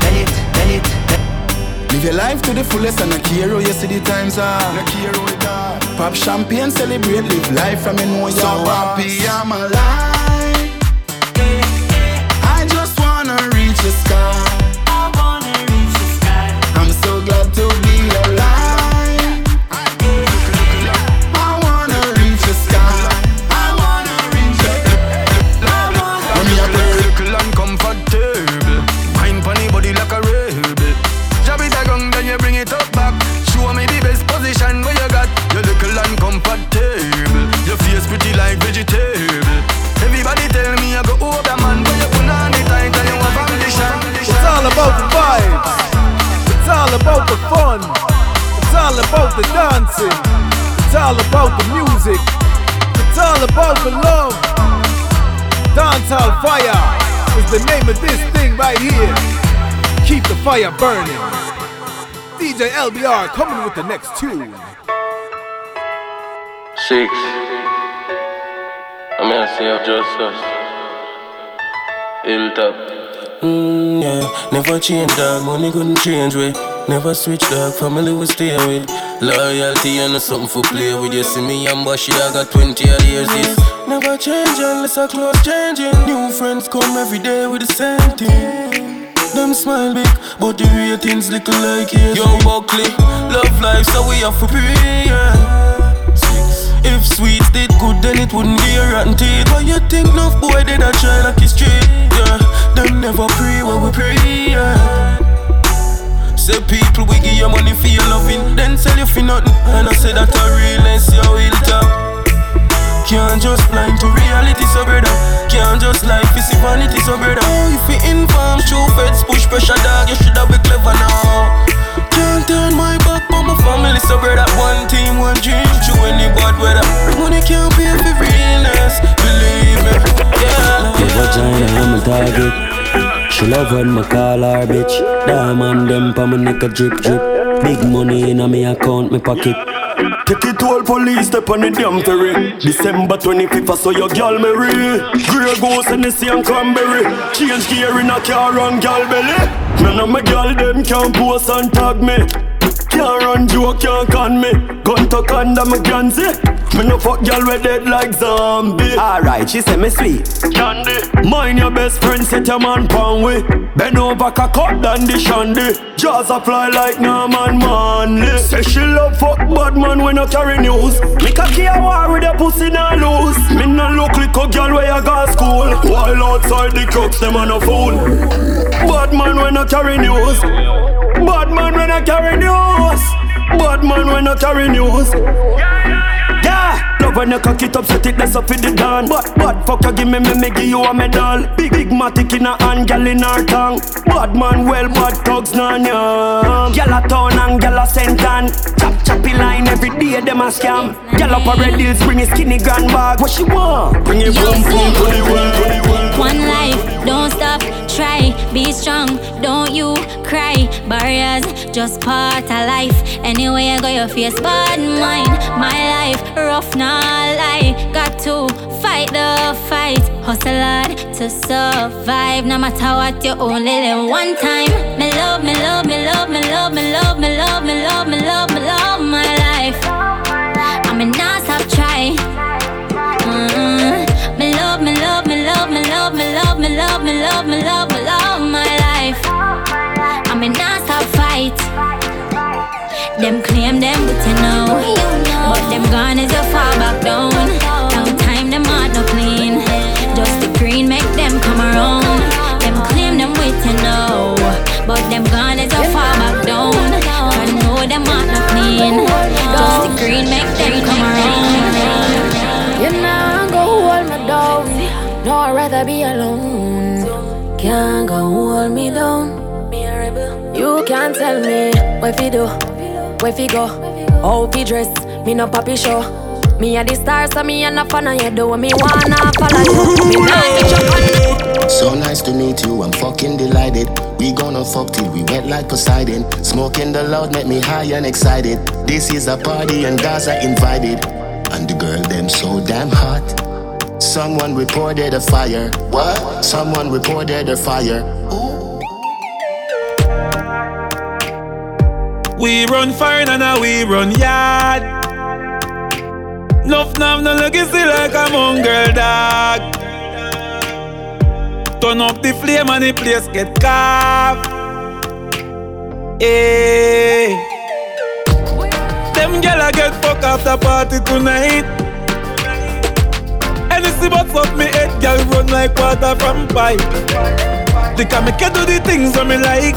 Bend it, bend it, bend Live your life to the fullest and not care how you see the times are. No care how it are. Pop champagne, celebrate, live life from you know you're so happy. I'm alive. Dancing. It's all about the music. It's all about the love. Dancehall fire. is the name of this thing right here. Keep the fire burning. DJ LBR coming with the next tune. Six. I'm gonna say of just us. Hilltop. Mm, yeah, never change dog, money couldn't change way. Never switch dog, family will stay with. Loyalty and something for play with. You see me and Bashi, I got 20 years this. Never change unless I close changing. New friends come every day with the same thing. Them smile big, but the real things little like it. Yo, Buckley, love life, so we have to pray. Yeah. If sweets did good, then it wouldn't be a rotten teeth. You think enough boy did I try like it's straight? Yeah, them never pray when we pray. Yeah. Say people we give you money for your loving, then sell you for nothing. And I say that a realness, you will top. Can't just blind to reality, so brother. Can't just lie, see vanity, so brother. Oh, if you inform, true feds push pressure, dog, you shoulda be clever now. Can't turn my back on my family, so brother. One team, one dream, through any bad weather. Money can't pay for realness, believe me. Yeah. Your vagina, I'm a target. She love when me call her bitch. Diamond them pa my neck a drip drip. Big money in a me account, me pocket. Take it to all police, step on the damn ferry. December 25th, I saw your girl Mary. Grey goose and the same cranberry. Change gear in a car on gal belly. None of my gal them can post and tag me. Can't run joke, can't con me. Gun to condom, me can see. Me no fuck gal we dead like zombie. Alright, she say me sweet. Candy. Mind your best friend, set your man pound way. Bend over, cock up, than the shandy. Jaws a fly like Norman Manley. Say she love fuck bad man when I carry news. Me cocky a war with a pussy not loose. Me no look like a gal where you go school. While outside the crooks, them on a fool. Bad man when I carry news. Bad man when I carry news. Bad man when I carry news. Yeah, love when you cock it up, set it that's up in the dawn. But, but, fuck you, give me, me, me give you a medal. Big, big matic in a hand, gal in her tongue. Bad man, well, bad thugs, nah, yeah. Gal a town and gal a sentan. Chop, choppy line every day, them a scam. Gal up a red hills, bring a skinny grand bag. What she want? Bring it boom, boom, to the well, to the well. One life, don't stop, try, be strong, don't you cry. Barriers, just part of life. Anyway, I got your face, bad mind. My life, rough, not lie. Got to fight the fight, hustle hard to survive. No matter what, you only live one time. Me love, me love, me love, me love, me love, me love, me love, me love, me love my life. I'm a not stop try. Mm. Me love, me love, love, me love, me love, me love, me love, me love, me love my life. I'm a not stop fight. Them claim them, but you know, but them gone is a far back down. Long time them heart no clean. Just the green make them come around. Them claim them with you know, but them gone is a far back down. I know them heart no clean. Just the green make rather be alone. Can't go hold me down. You can't tell me where fi do, where fi go, how fi dress. Me no papi show. Me a the star, so me a no fan of you. Do me wanna follow you. Me nah get your So nice to meet you, I'm fucking delighted. We gonna fuck till we wet like Poseidon. Smoking the loud make me high and excited. This is a party and guys are invited. And the girl them so damn hot. Someone reported a fire. What? Someone reported a fire. We run fire and now we run yard. Nuff nav no legacy like a mongrel dog. Turn up the flame and the place get carved. Eh. Hey. Them gyal get fuck after party tonight. Anything but fuck me head, gyal run like water from pipe. They can make you do the things that me like.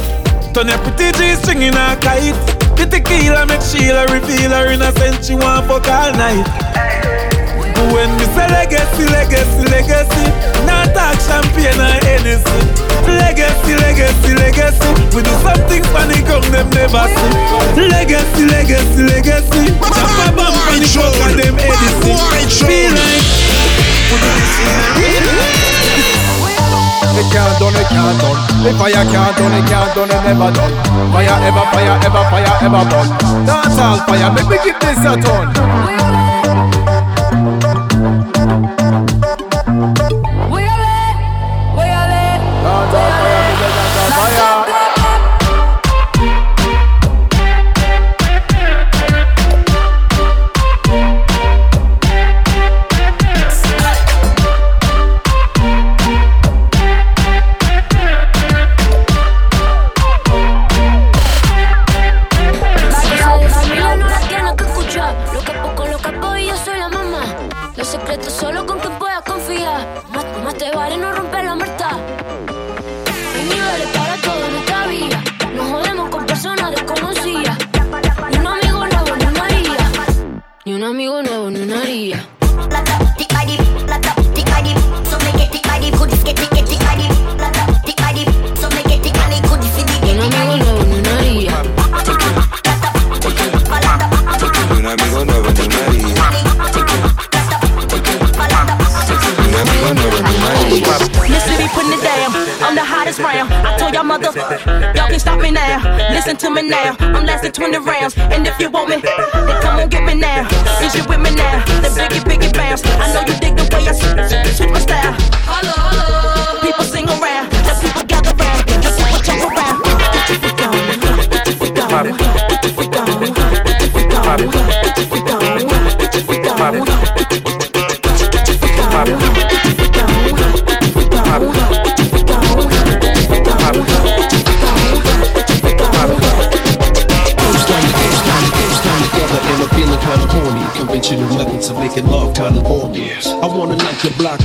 Turn your pretty G string in a kite. The tequila make Sheila reveal her innocence. She want fuck all night. When me say legacy, legacy, legacy, not talk champagne or Hennessy. Legacy, legacy, legacy. We do something funny, come them never see. Legacy, legacy, legacy. Jump a bump on the fuck of them Edison. Feel like. They can't done, it can't done. The fire can't done, it can't done, it never done. Fire ever, fire ever, fire ever burn. Dance all fire, make me give this a turn.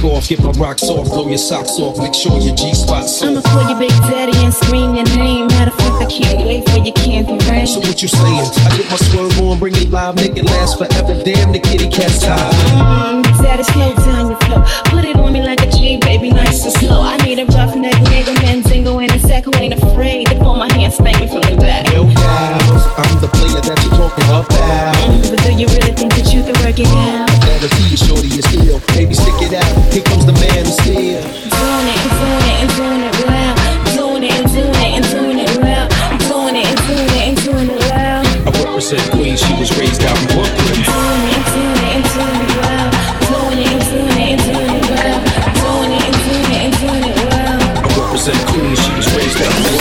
Off, get my rocks off, blow your socks off, make sure your G spot's I'ma off. call you Big Daddy and scream your name. Matter of fact, I can't wait for your candy rain. So what you saying? I get my swerve on, bring it live, make it last forever. Damn, the kitty cat's tired. Mm, Daddy, slow down your flow. Put it on me like a G, baby, nice and slow. I need a rough neck nigga, Manzingo, and a who ain't afraid to pull my hand, spank me from the back. Yo, pals, I'm the player that you're talking about. Mm, But do you really think that you can work it out? That'll see you, shorty, you still. Baby, stick it out. Here comes the man who's still. Doing it doing it and doing it well. Doing it and doing it and doing it well. Doing it and doing it and doing it well. I represent Queens, she was raised out in Brooklyn. Doing it doing it and doing it and queen, she was raised up.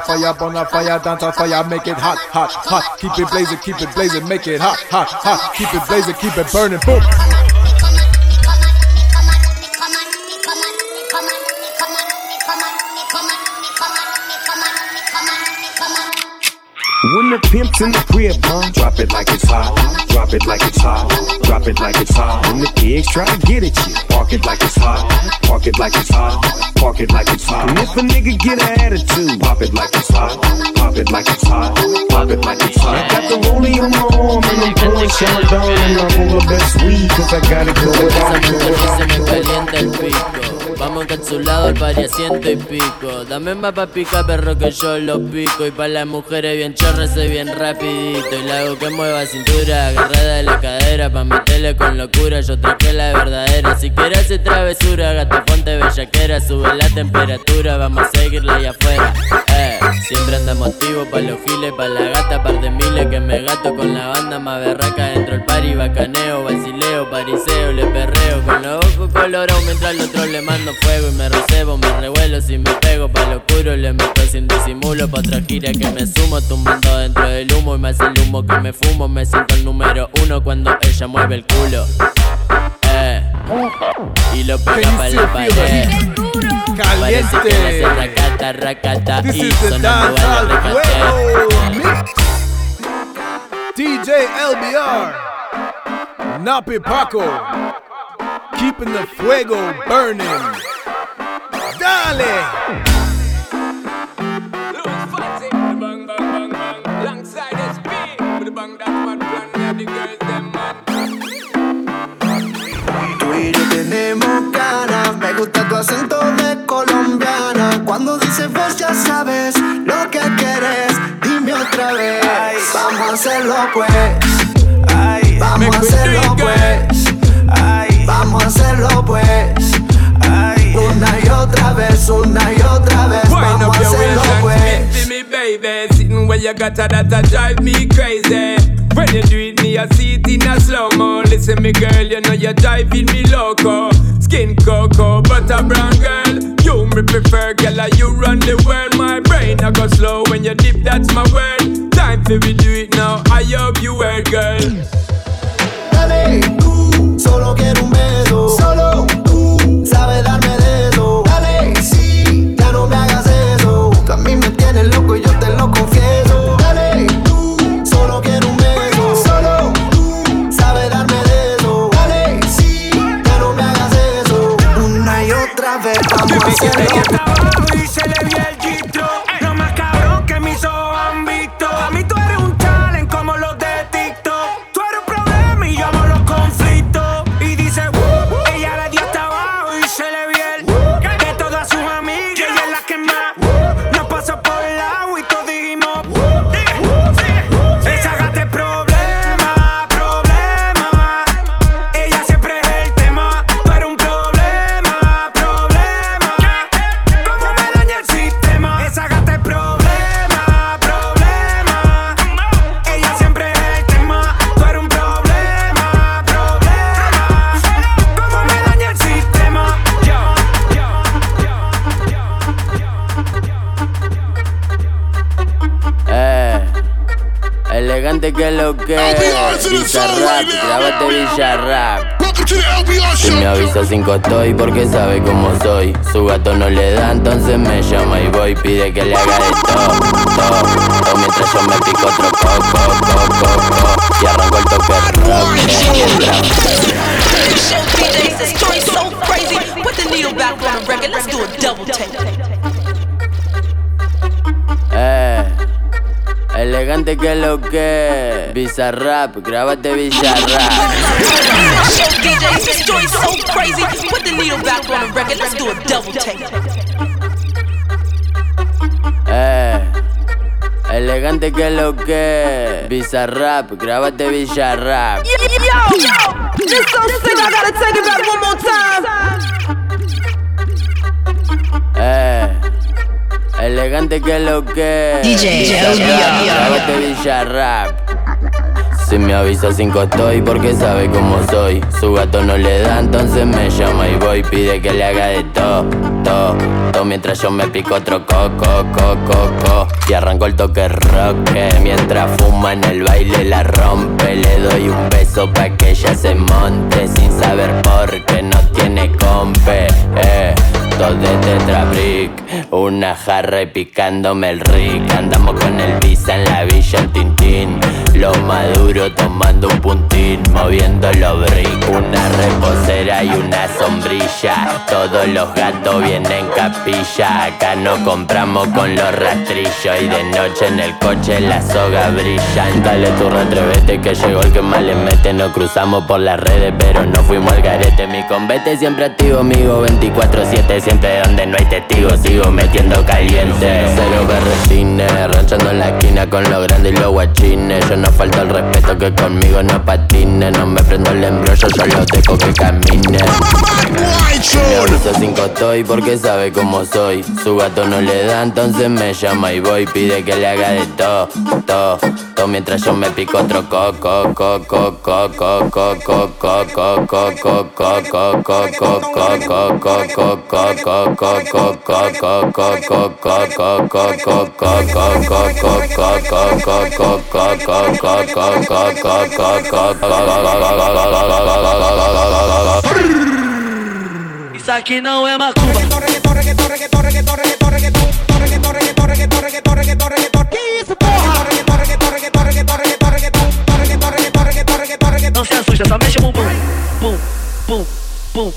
Fire, burn a fire, burn a fire, dance fire, make it hot, hot, hot. Keep it blazing, keep it blazing, make it hot, hot, hot. Keep it blazing, keep it burning, boom. When the pimp's in the crib, huh? Drop it like it's hot. Drop it like it's hot. Drop it like it's hot. When the pigs try to get at you, park it like it's hot. Park it like it's hot. Park it like it's hot. And if a nigga get an attitude, pop it like it's hot. Pop it like it's hot. Pop it like it's hot. I got the rollie on my arm and I'm pouring Chandon and I'm the best weed cause I got it going. Vamos encapsulados al pari a ciento y pico. Dame más pa' pica, perro, que yo lo pico. Y pa' las mujeres bien chorras soy bien rapidito. Y la que mueva cintura, agarrada de la cadera. Pa' meterle con locura, yo traje la verdadera. Si quieres hacer travesura, gata ponte bellaquera. Sube la temperatura, vamos a seguirla allá afuera. Eh, siempre andamos activos pa' los giles, pa' la gata, par de miles. Que me gato con la banda más berraca dentro del pari. Bacaneo, vacileo, los mientras el otro le mando fuego y me recebo, me revuelo si me pego pa' lo oscuro le meto sin disimulo pa' otra gira que me sumo tumbando dentro del humo y me hace el humo que me fumo me siento el número uno cuando ella mueve el culo. Eh, y lo pega pa' la pared. Parece que le hace racata, racata y sonando a la DJ LBR Napi Paco Keeping the fuego burning. Dale. Tú y yo tenemos ganas, me gusta tu acento de colombiana. Cuando dices vos ya sabes lo que quieres, dime otra vez. Ay, vamos a hacerlo pues, Ay, vamos a hacerlo pues. Vamos a hacerlo pues. Una y otra vez, una y otra vez. Vamos a hacerlo pues. me, baby. Sitting where you got that, that drive me crazy. When you do it, me, I see it in a slow mo. Listen, me girl, you know you're driving me loco. Skin cocoa, butter brown girl. You me prefer, girl, like you run the world. My brain I go slow when you dip, that's my word. Time for we do it now. I hope you heard, girl. Dale, tú, solo quiero un beso. Solo tú sabes darme de eso. Dale, sí, ya no me hagas eso. Tú a mí me tienes loco y yo te lo confieso. Dale, tú, solo quiero un beso. Solo tú sabes darme de eso. Dale, sí, ya no me hagas eso. Una y otra vez vamos a hacerlo. Y se le que lo que Bizarrap, grábate Bizarrap Si me avisa cinco estoy porque sabe cómo soy. Su gato no le da, entonces me llama y voy. Pide que le haga de todo, todo, todo Mientras yo me pico otro coco, coco, coco Y arranco el toque rock Show DJs, the story's so crazy. Put the needle back on the record. Let's do a double take. Elegante que lo que Bizarrap, grábate Bizarrap DJs, the story's so crazy. Put the needle back on the record. Let's do a double take. Eh, elegante que lo que Bizarrap, grábate Bizarrap Yo, yo, this so sick. I gotta take it back one more time. Eh, elegante que lo que DJ Bizarrap Si me avisa cinco estoy porque sabe cómo soy. Su gato no le da, entonces me llama y voy. Pide que le haga de todo, todo, todo Mientras yo me pico otro coco, coco, coco. Y arranco el toque rock que Mientras fuma en el baile la rompe. Le doy un beso pa' que ella se monte Sin saber por qué no tiene compe eh. Dos de Tetra Brick, una jarra y picándome el rick. Andamos con el visa en la villa, el tintín. Lo maduro tomando un puntín, moviendo los brick. Una reposera y una sombrilla. Todos los gatos vienen capilla. Acá no compramos con los rastrillos. Y de noche en el coche las sogas brillan. Dale tu retrevete que llegó el que más le mete. Nos cruzamos por las redes, pero no fuimos al garete. Mi convete siempre activo, amigo 24-7. Siempre donde no hay testigos, sigo metiendo caliente. Cero berretines, ranchando en la esquina con los grandes y los guachines. Yo no falto el respeto que conmigo no patine. No me prendo el embrollo, solo dejo que camine. Me avisa cinco estoy porque sabe cómo soy. Su gato no le da, entonces me llama y voy. Pide que le haga de todo, todo, todo. Mientras yo me pico otro coco, coco, coco, coco, coco, coco, coco, coco, coco, coco, coco, coco, Isso aqui não é macumba. Não se assusta, só mexe o bumbum. Bum, bum, bum,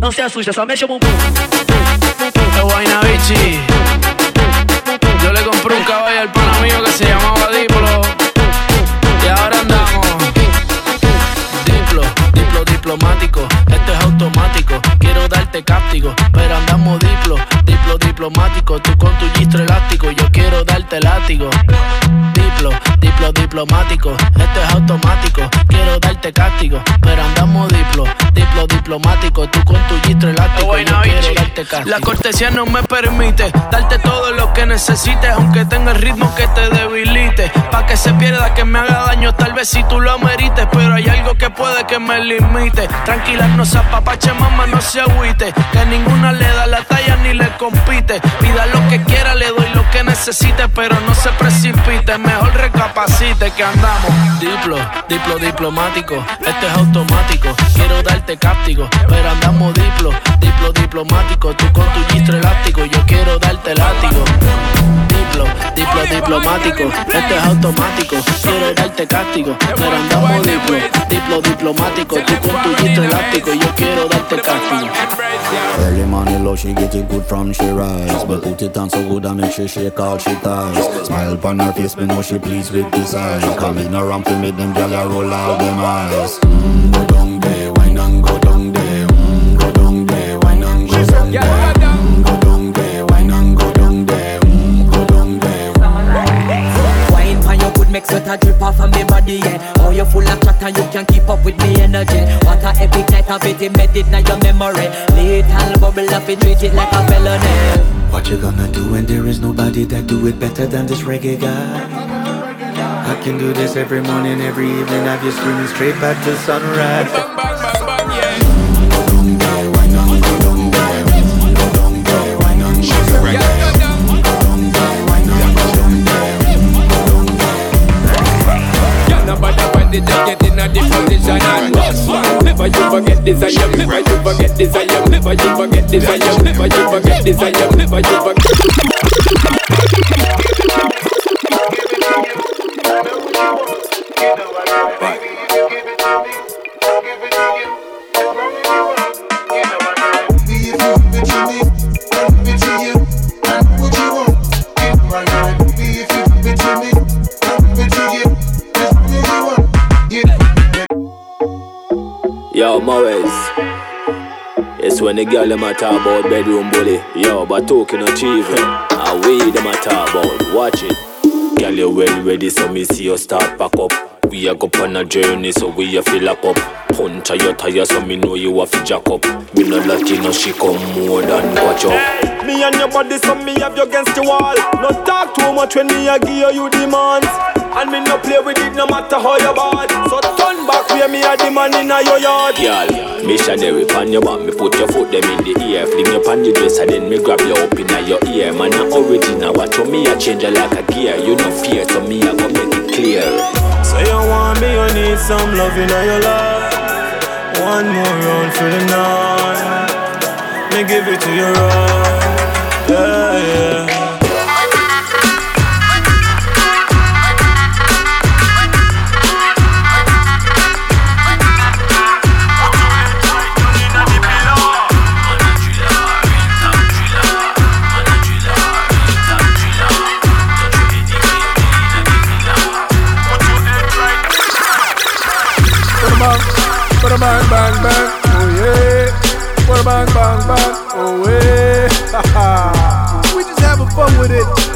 Não se assusta, só mexe o bumbum. É o Guaynabitchi. Yo le compré un caballo al pana mío que se llamaba Deep. diplomático, esto es automático. Quiero darte cáptico, pero andamos diplo, diplo diplomático. Tú con tu gistro elástico, yo quiero darte látigo. Diplo, diplo, diplomático, esto es automático, quiero darte castigo, pero andamos diplo, diplo, diplomático, tú con tu gistro elástico, yo quiero darte castigo. La cortesía no me permite darte todo lo que necesites, aunque tenga el ritmo que te debilite, pa' que se pierda, que me haga daño, tal vez si tú lo amerites, pero hay algo que puede que me limite. Tranquila, no se apapache, mamá, no se agüite, que ninguna le da la talla ni le compite. Pida lo que quiera, le doy lo que necesite, pero no se precipite, mejor recapacite que andamos. Diplo, diplo diplomático, este es automático, quiero darte cáptico, pero andamos diplo, diplo diplomático, tú con tu gistro elástico, yo quiero darte látigo. Diplo, diplo diplomático, este es automático, quiero darte cáptico, pero andamos diplo, diplo diplomático, tú con tu gistro elástico, yo quiero darte cáptico. Early morning low, she get it good from she rise But put it on so good I make she shake all she ties. Smile upon her face, me know she pleased with this eye Come in around to make them gyal roll out them eyes. Mm, Go down there, make sweat a drip off of me body, yeah. Oh, you full of chat and you can't keep up with me energy. What a epic night of it, embedded in your memory. Little bubble up it, treat it like a felony. What you gonna do when there is nobody that do it better than this reggae guy? I can do this every morning, every evening. Have you screaming straight back to sunrise. This I am, never you forget am, never you forget am, never you forget am, never you forget the girl them a talk about bedroom bully. Yo, but talking achieving. Eh? I we them a talk about. Watch it. Girl, you well ready, so me see you start pack up. We a go on a journey, so we a fill up up. Punch a your tire, so me know you a fi jack up. Me no lucky, no she come more than watch up. Me and your body, so me have you against the wall. No talk too much when me a give you demands. And me no play with it no matter how you bad. So turn back where me a the man in a your yard. Girl, missionary pan your back, me put your foot them in the ear. Fling your pan your dress and then me grab you up in your ear. Man, a original, watch how me a change like a gear. You no fear, so me a go make it clear. So you want me, you need some love in your life. One more round for the night. Me give it to you right. Yeah, yeah.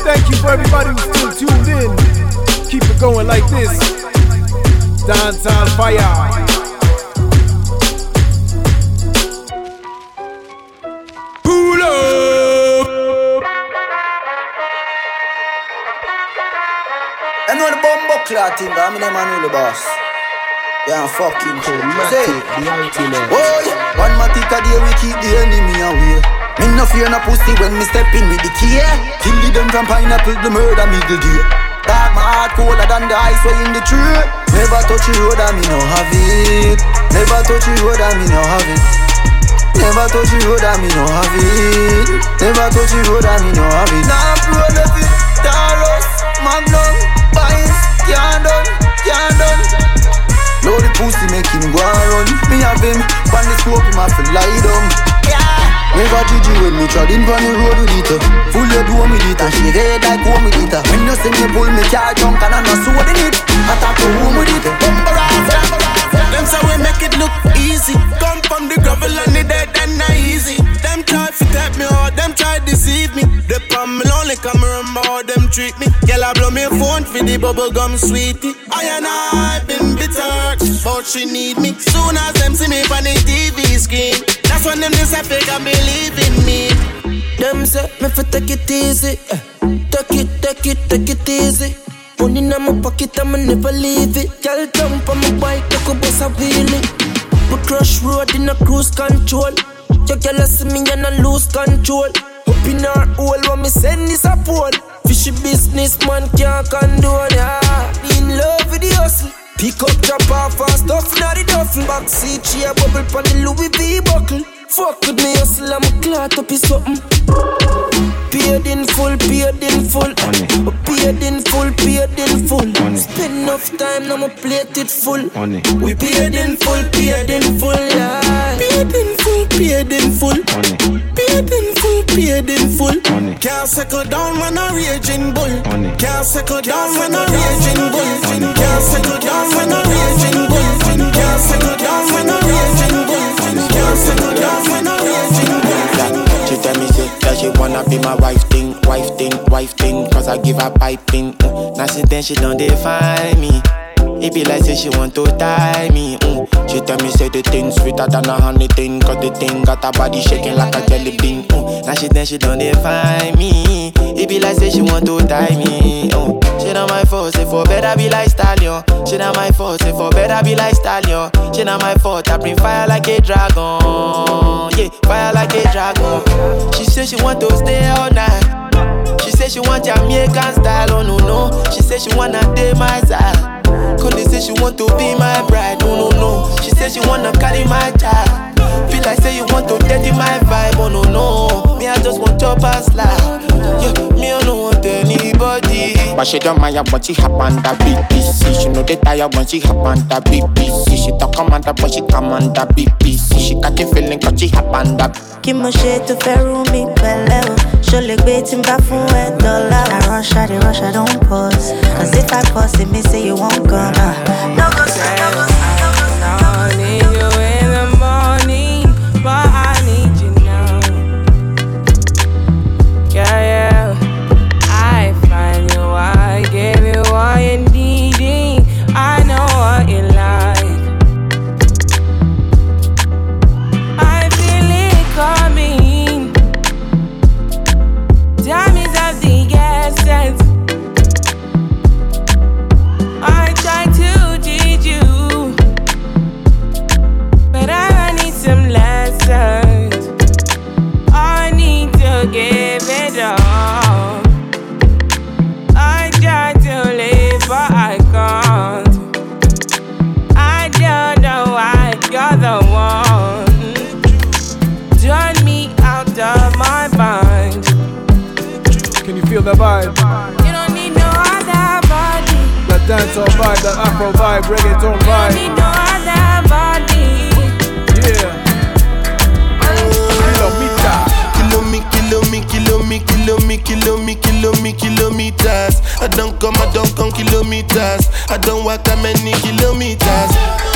Thank you for everybody who's still tuned in. Keep it going like this. Dance on fire. Pull up. I know the bumbo clot thing, I'm the man with the boss. Yeah, I'm fucking cool. Say, oh, yeah. one matic a day we keep the enemy away. Me no fear no pussy when me step in with the key. Kill the them from pineapple, the murder middle gear. Dark my heart colder than the ice way in the tree. Never touch the road and me no have it. Never touch the road and me no have it. Never touch the road and me no have it. Never touch the road and me no have it. Nah, pro love it. Taros, Magnum, Pines, can't done, can't done. The pussy make him go and run. Me have him, pan the scope him have to lie down. Yeah. Never Gigi when me trod in on the road with it. Full your door with it, and she red like home with it. When you see me pull me car junk and I'm not sword in it. I talk to home with it. Bumper ass, bumper ass. Them say we make it look easy. Come from the gravel and the dead and not easy. Them try to tap me out, them try to deceive me. only come remember how them treat me. Girl, I blow me phone for the bubble gum sweetie. I and I been bitter, but she need me. Soon as them see me on the TV screen, that's when them disappear and believe in me. Them say me fi take it easy, eh. take it, take it, take it easy. Money in my pocket, I'ma never leave it. Girl, jump on my bike, take a bus a wheelie. We crush road in a cruise control. Your girl see me and I lose control. Up in her hole when me send this a pole. Fishy business man can't condone yeah. In love with the hustle. Pick up, drop off and stuff in the duffel. Backseat, she a bubble pon the Louis V buckle. Fuck with me hustle, I'm a clot up is something. Paid in full, paid in full. Paid in full, paid in full. Spend enough time, now my plate it full. We paid in full, paid in full. Yeah. Paid in full, paid in full. Paid in full, paid in full. Can't settle down when I raging bull. Can't settle down when I raging bull. Can't settle down when I raging bull. Can't settle down when I She tell me say that she wanna be my wife thing, wife thing, wife thing, cause I give her piping. Mm. Now since then she don't define me. It be like say she want to tie me. Mm. She tell me say the thing sweeter than a honey thing, cause the thing got her body shaking like a jelly bean. Mm. Now she then she don't define me. It be like say she want to tie me. Mm. She not my fault, say for better be like stallion. She not my fault, say for better be like stallion. She not my fault, I bring fire like a dragon. Yeah, fire like a dragon. She say she want to stay all night. She say she want Jamaican style, oh no no. She say she wanna date my side. Cause say she want to be my bride, no no no. She say she wanna carry my child. Feel like say you want to dirty my vibe, oh no no. Me I just want chop and slide. Yeah, me I don't want anybody. But she don't mind when she hop on the BBC. She know they tired when she hop on the BBC. She talk commander but she come on the BBC. She got the feeling cause she hop on the kí mo ṣe tó fẹ́ rú mi pẹ̀lẹ́ o ṣo lè gbé tí n bá fún ẹ dọ́là o. na rush i dey rush i don pause cause if i pause it mean say you wan come. Uh. no go slow no go slow no go slow. I vibe? You don't need no other body. That dancehall vibe, that Afro vibe, reggaeton You don't need no other body. Yeah. Kilometer. Kilo me, kilo me, kilo me, kilo me, kilo me, kilo me, kilometers. I don't come, I don't come kilometers. I don't walk that many kilometers.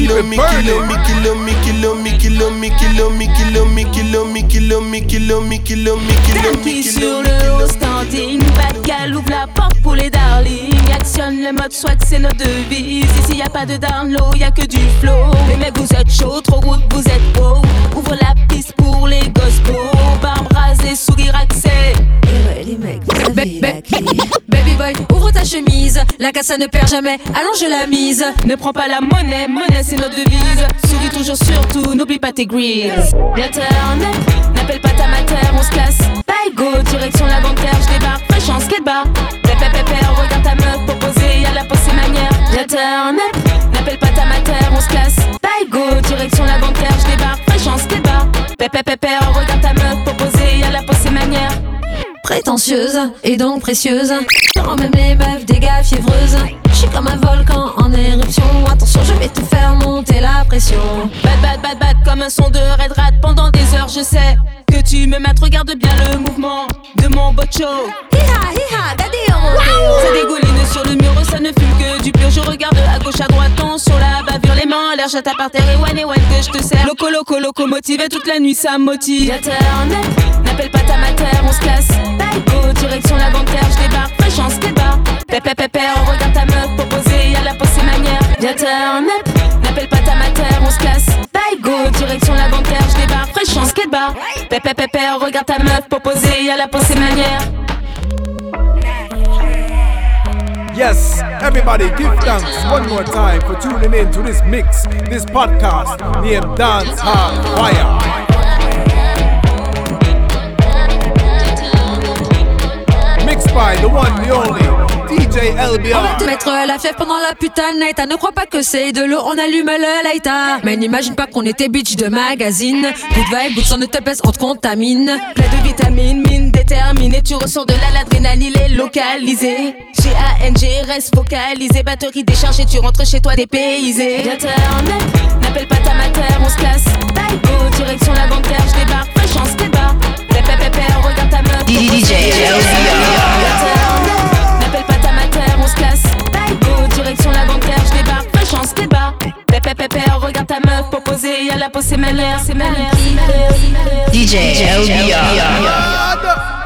kilo me, kilo me, kilo me, kilo me, kilo me, kilo me, kilo me, kilo me, kilo me, kilo me, kilo me, T'appuies sur le haut standing, bad gal ouvre la porte pour les darlings. Actionne le mode swag, c'est notre devise. Ici y a pas de down low, y a que du flow. Les mecs vous êtes chaud, trop good, vous êtes beau. Ouvre la piste pour les gospel. Barbe rasée, sourire accès. Baby boy, ouvre ta chemise. La casse ça ne perd jamais, allonge la mise. Ne prends pas la monnaie, monnaie c'est notre devise. Souris toujours surtout, n'oublie pas tes grilles. Viens n'appelle pas ta mater, on se casse. Bye go, direction la bancaire, je débarque, fraîche en skatebar. Pépé pépé, regarde ta meuf proposée, y'a la pensée manière. Viens n'appelle pas ta mater, on se casse. Bye go, direction la bancaire, je débarque, fraîche en skatebar. Pépé pépé, regarde ta meuf prétentieuse et donc précieuse. Rends même les meufs des gars fiévreuses. Je suis comme un volcan en éruption. Attention, je vais te faire monter la pression. Bad, bad, bad, bad, comme un son de Red Rat pendant des heures, je sais que tu me mates. Regarde bien le mouvement de mon bocho. Hiha, hiha, Ça dégouline sur le mur, ça ne fume que du pur. Je regarde à gauche, à droite, non, sur la bavure, les mains en l'air, j'attends par terre et one et one que je te sers. Loco, loco, loco, motivé toute la nuit, ça me motive. N'appelle pas ta mater, on se casse. Go, direction la bancaire, je débarque, fraîche en skatebar. Pépé, pépé, on regarde ta meuf proposée, y'a la pensée manière. Viens n'appelle pas ta mater, on se casse. Go, direction la bancaire, je débarque, fraîche en skatebar. Pépé, pépé, on regarde ta meuf proposée, y'a la pensée manière. Yes, everybody give thanks one more time for tuning in to this mix, this podcast named Dance Hard Fire. Mixed by the one, the only DJ LBR. On va te mettre la fièvre pendant la putain de night. Ne crois pas que c'est de l'eau, on allume le lighter. Mais n'imagine pas qu'on était bitch de magazine. Good vibe, good son de te pèse, on te contamine. Plein de vitamines, mine déterminée. Tu ressors de là, l'adrénaline est localisée. G-A-N-G, reste focalisé. Batterie déchargée, tu rentres chez toi dépaysé. N'appelle pas ta mater, on se casse. Go, direction la bancaire, je débarque, fraîche en skatebar. Pépé, pépé, regarde ta meuf. DJ direction la bancaire, je débarque, fraîche en skatebar. Pépé, pépé, regarde ta meuf, proposée, y'a la peau, c'est ma l'air, c'est ma l'air. DJ LBR.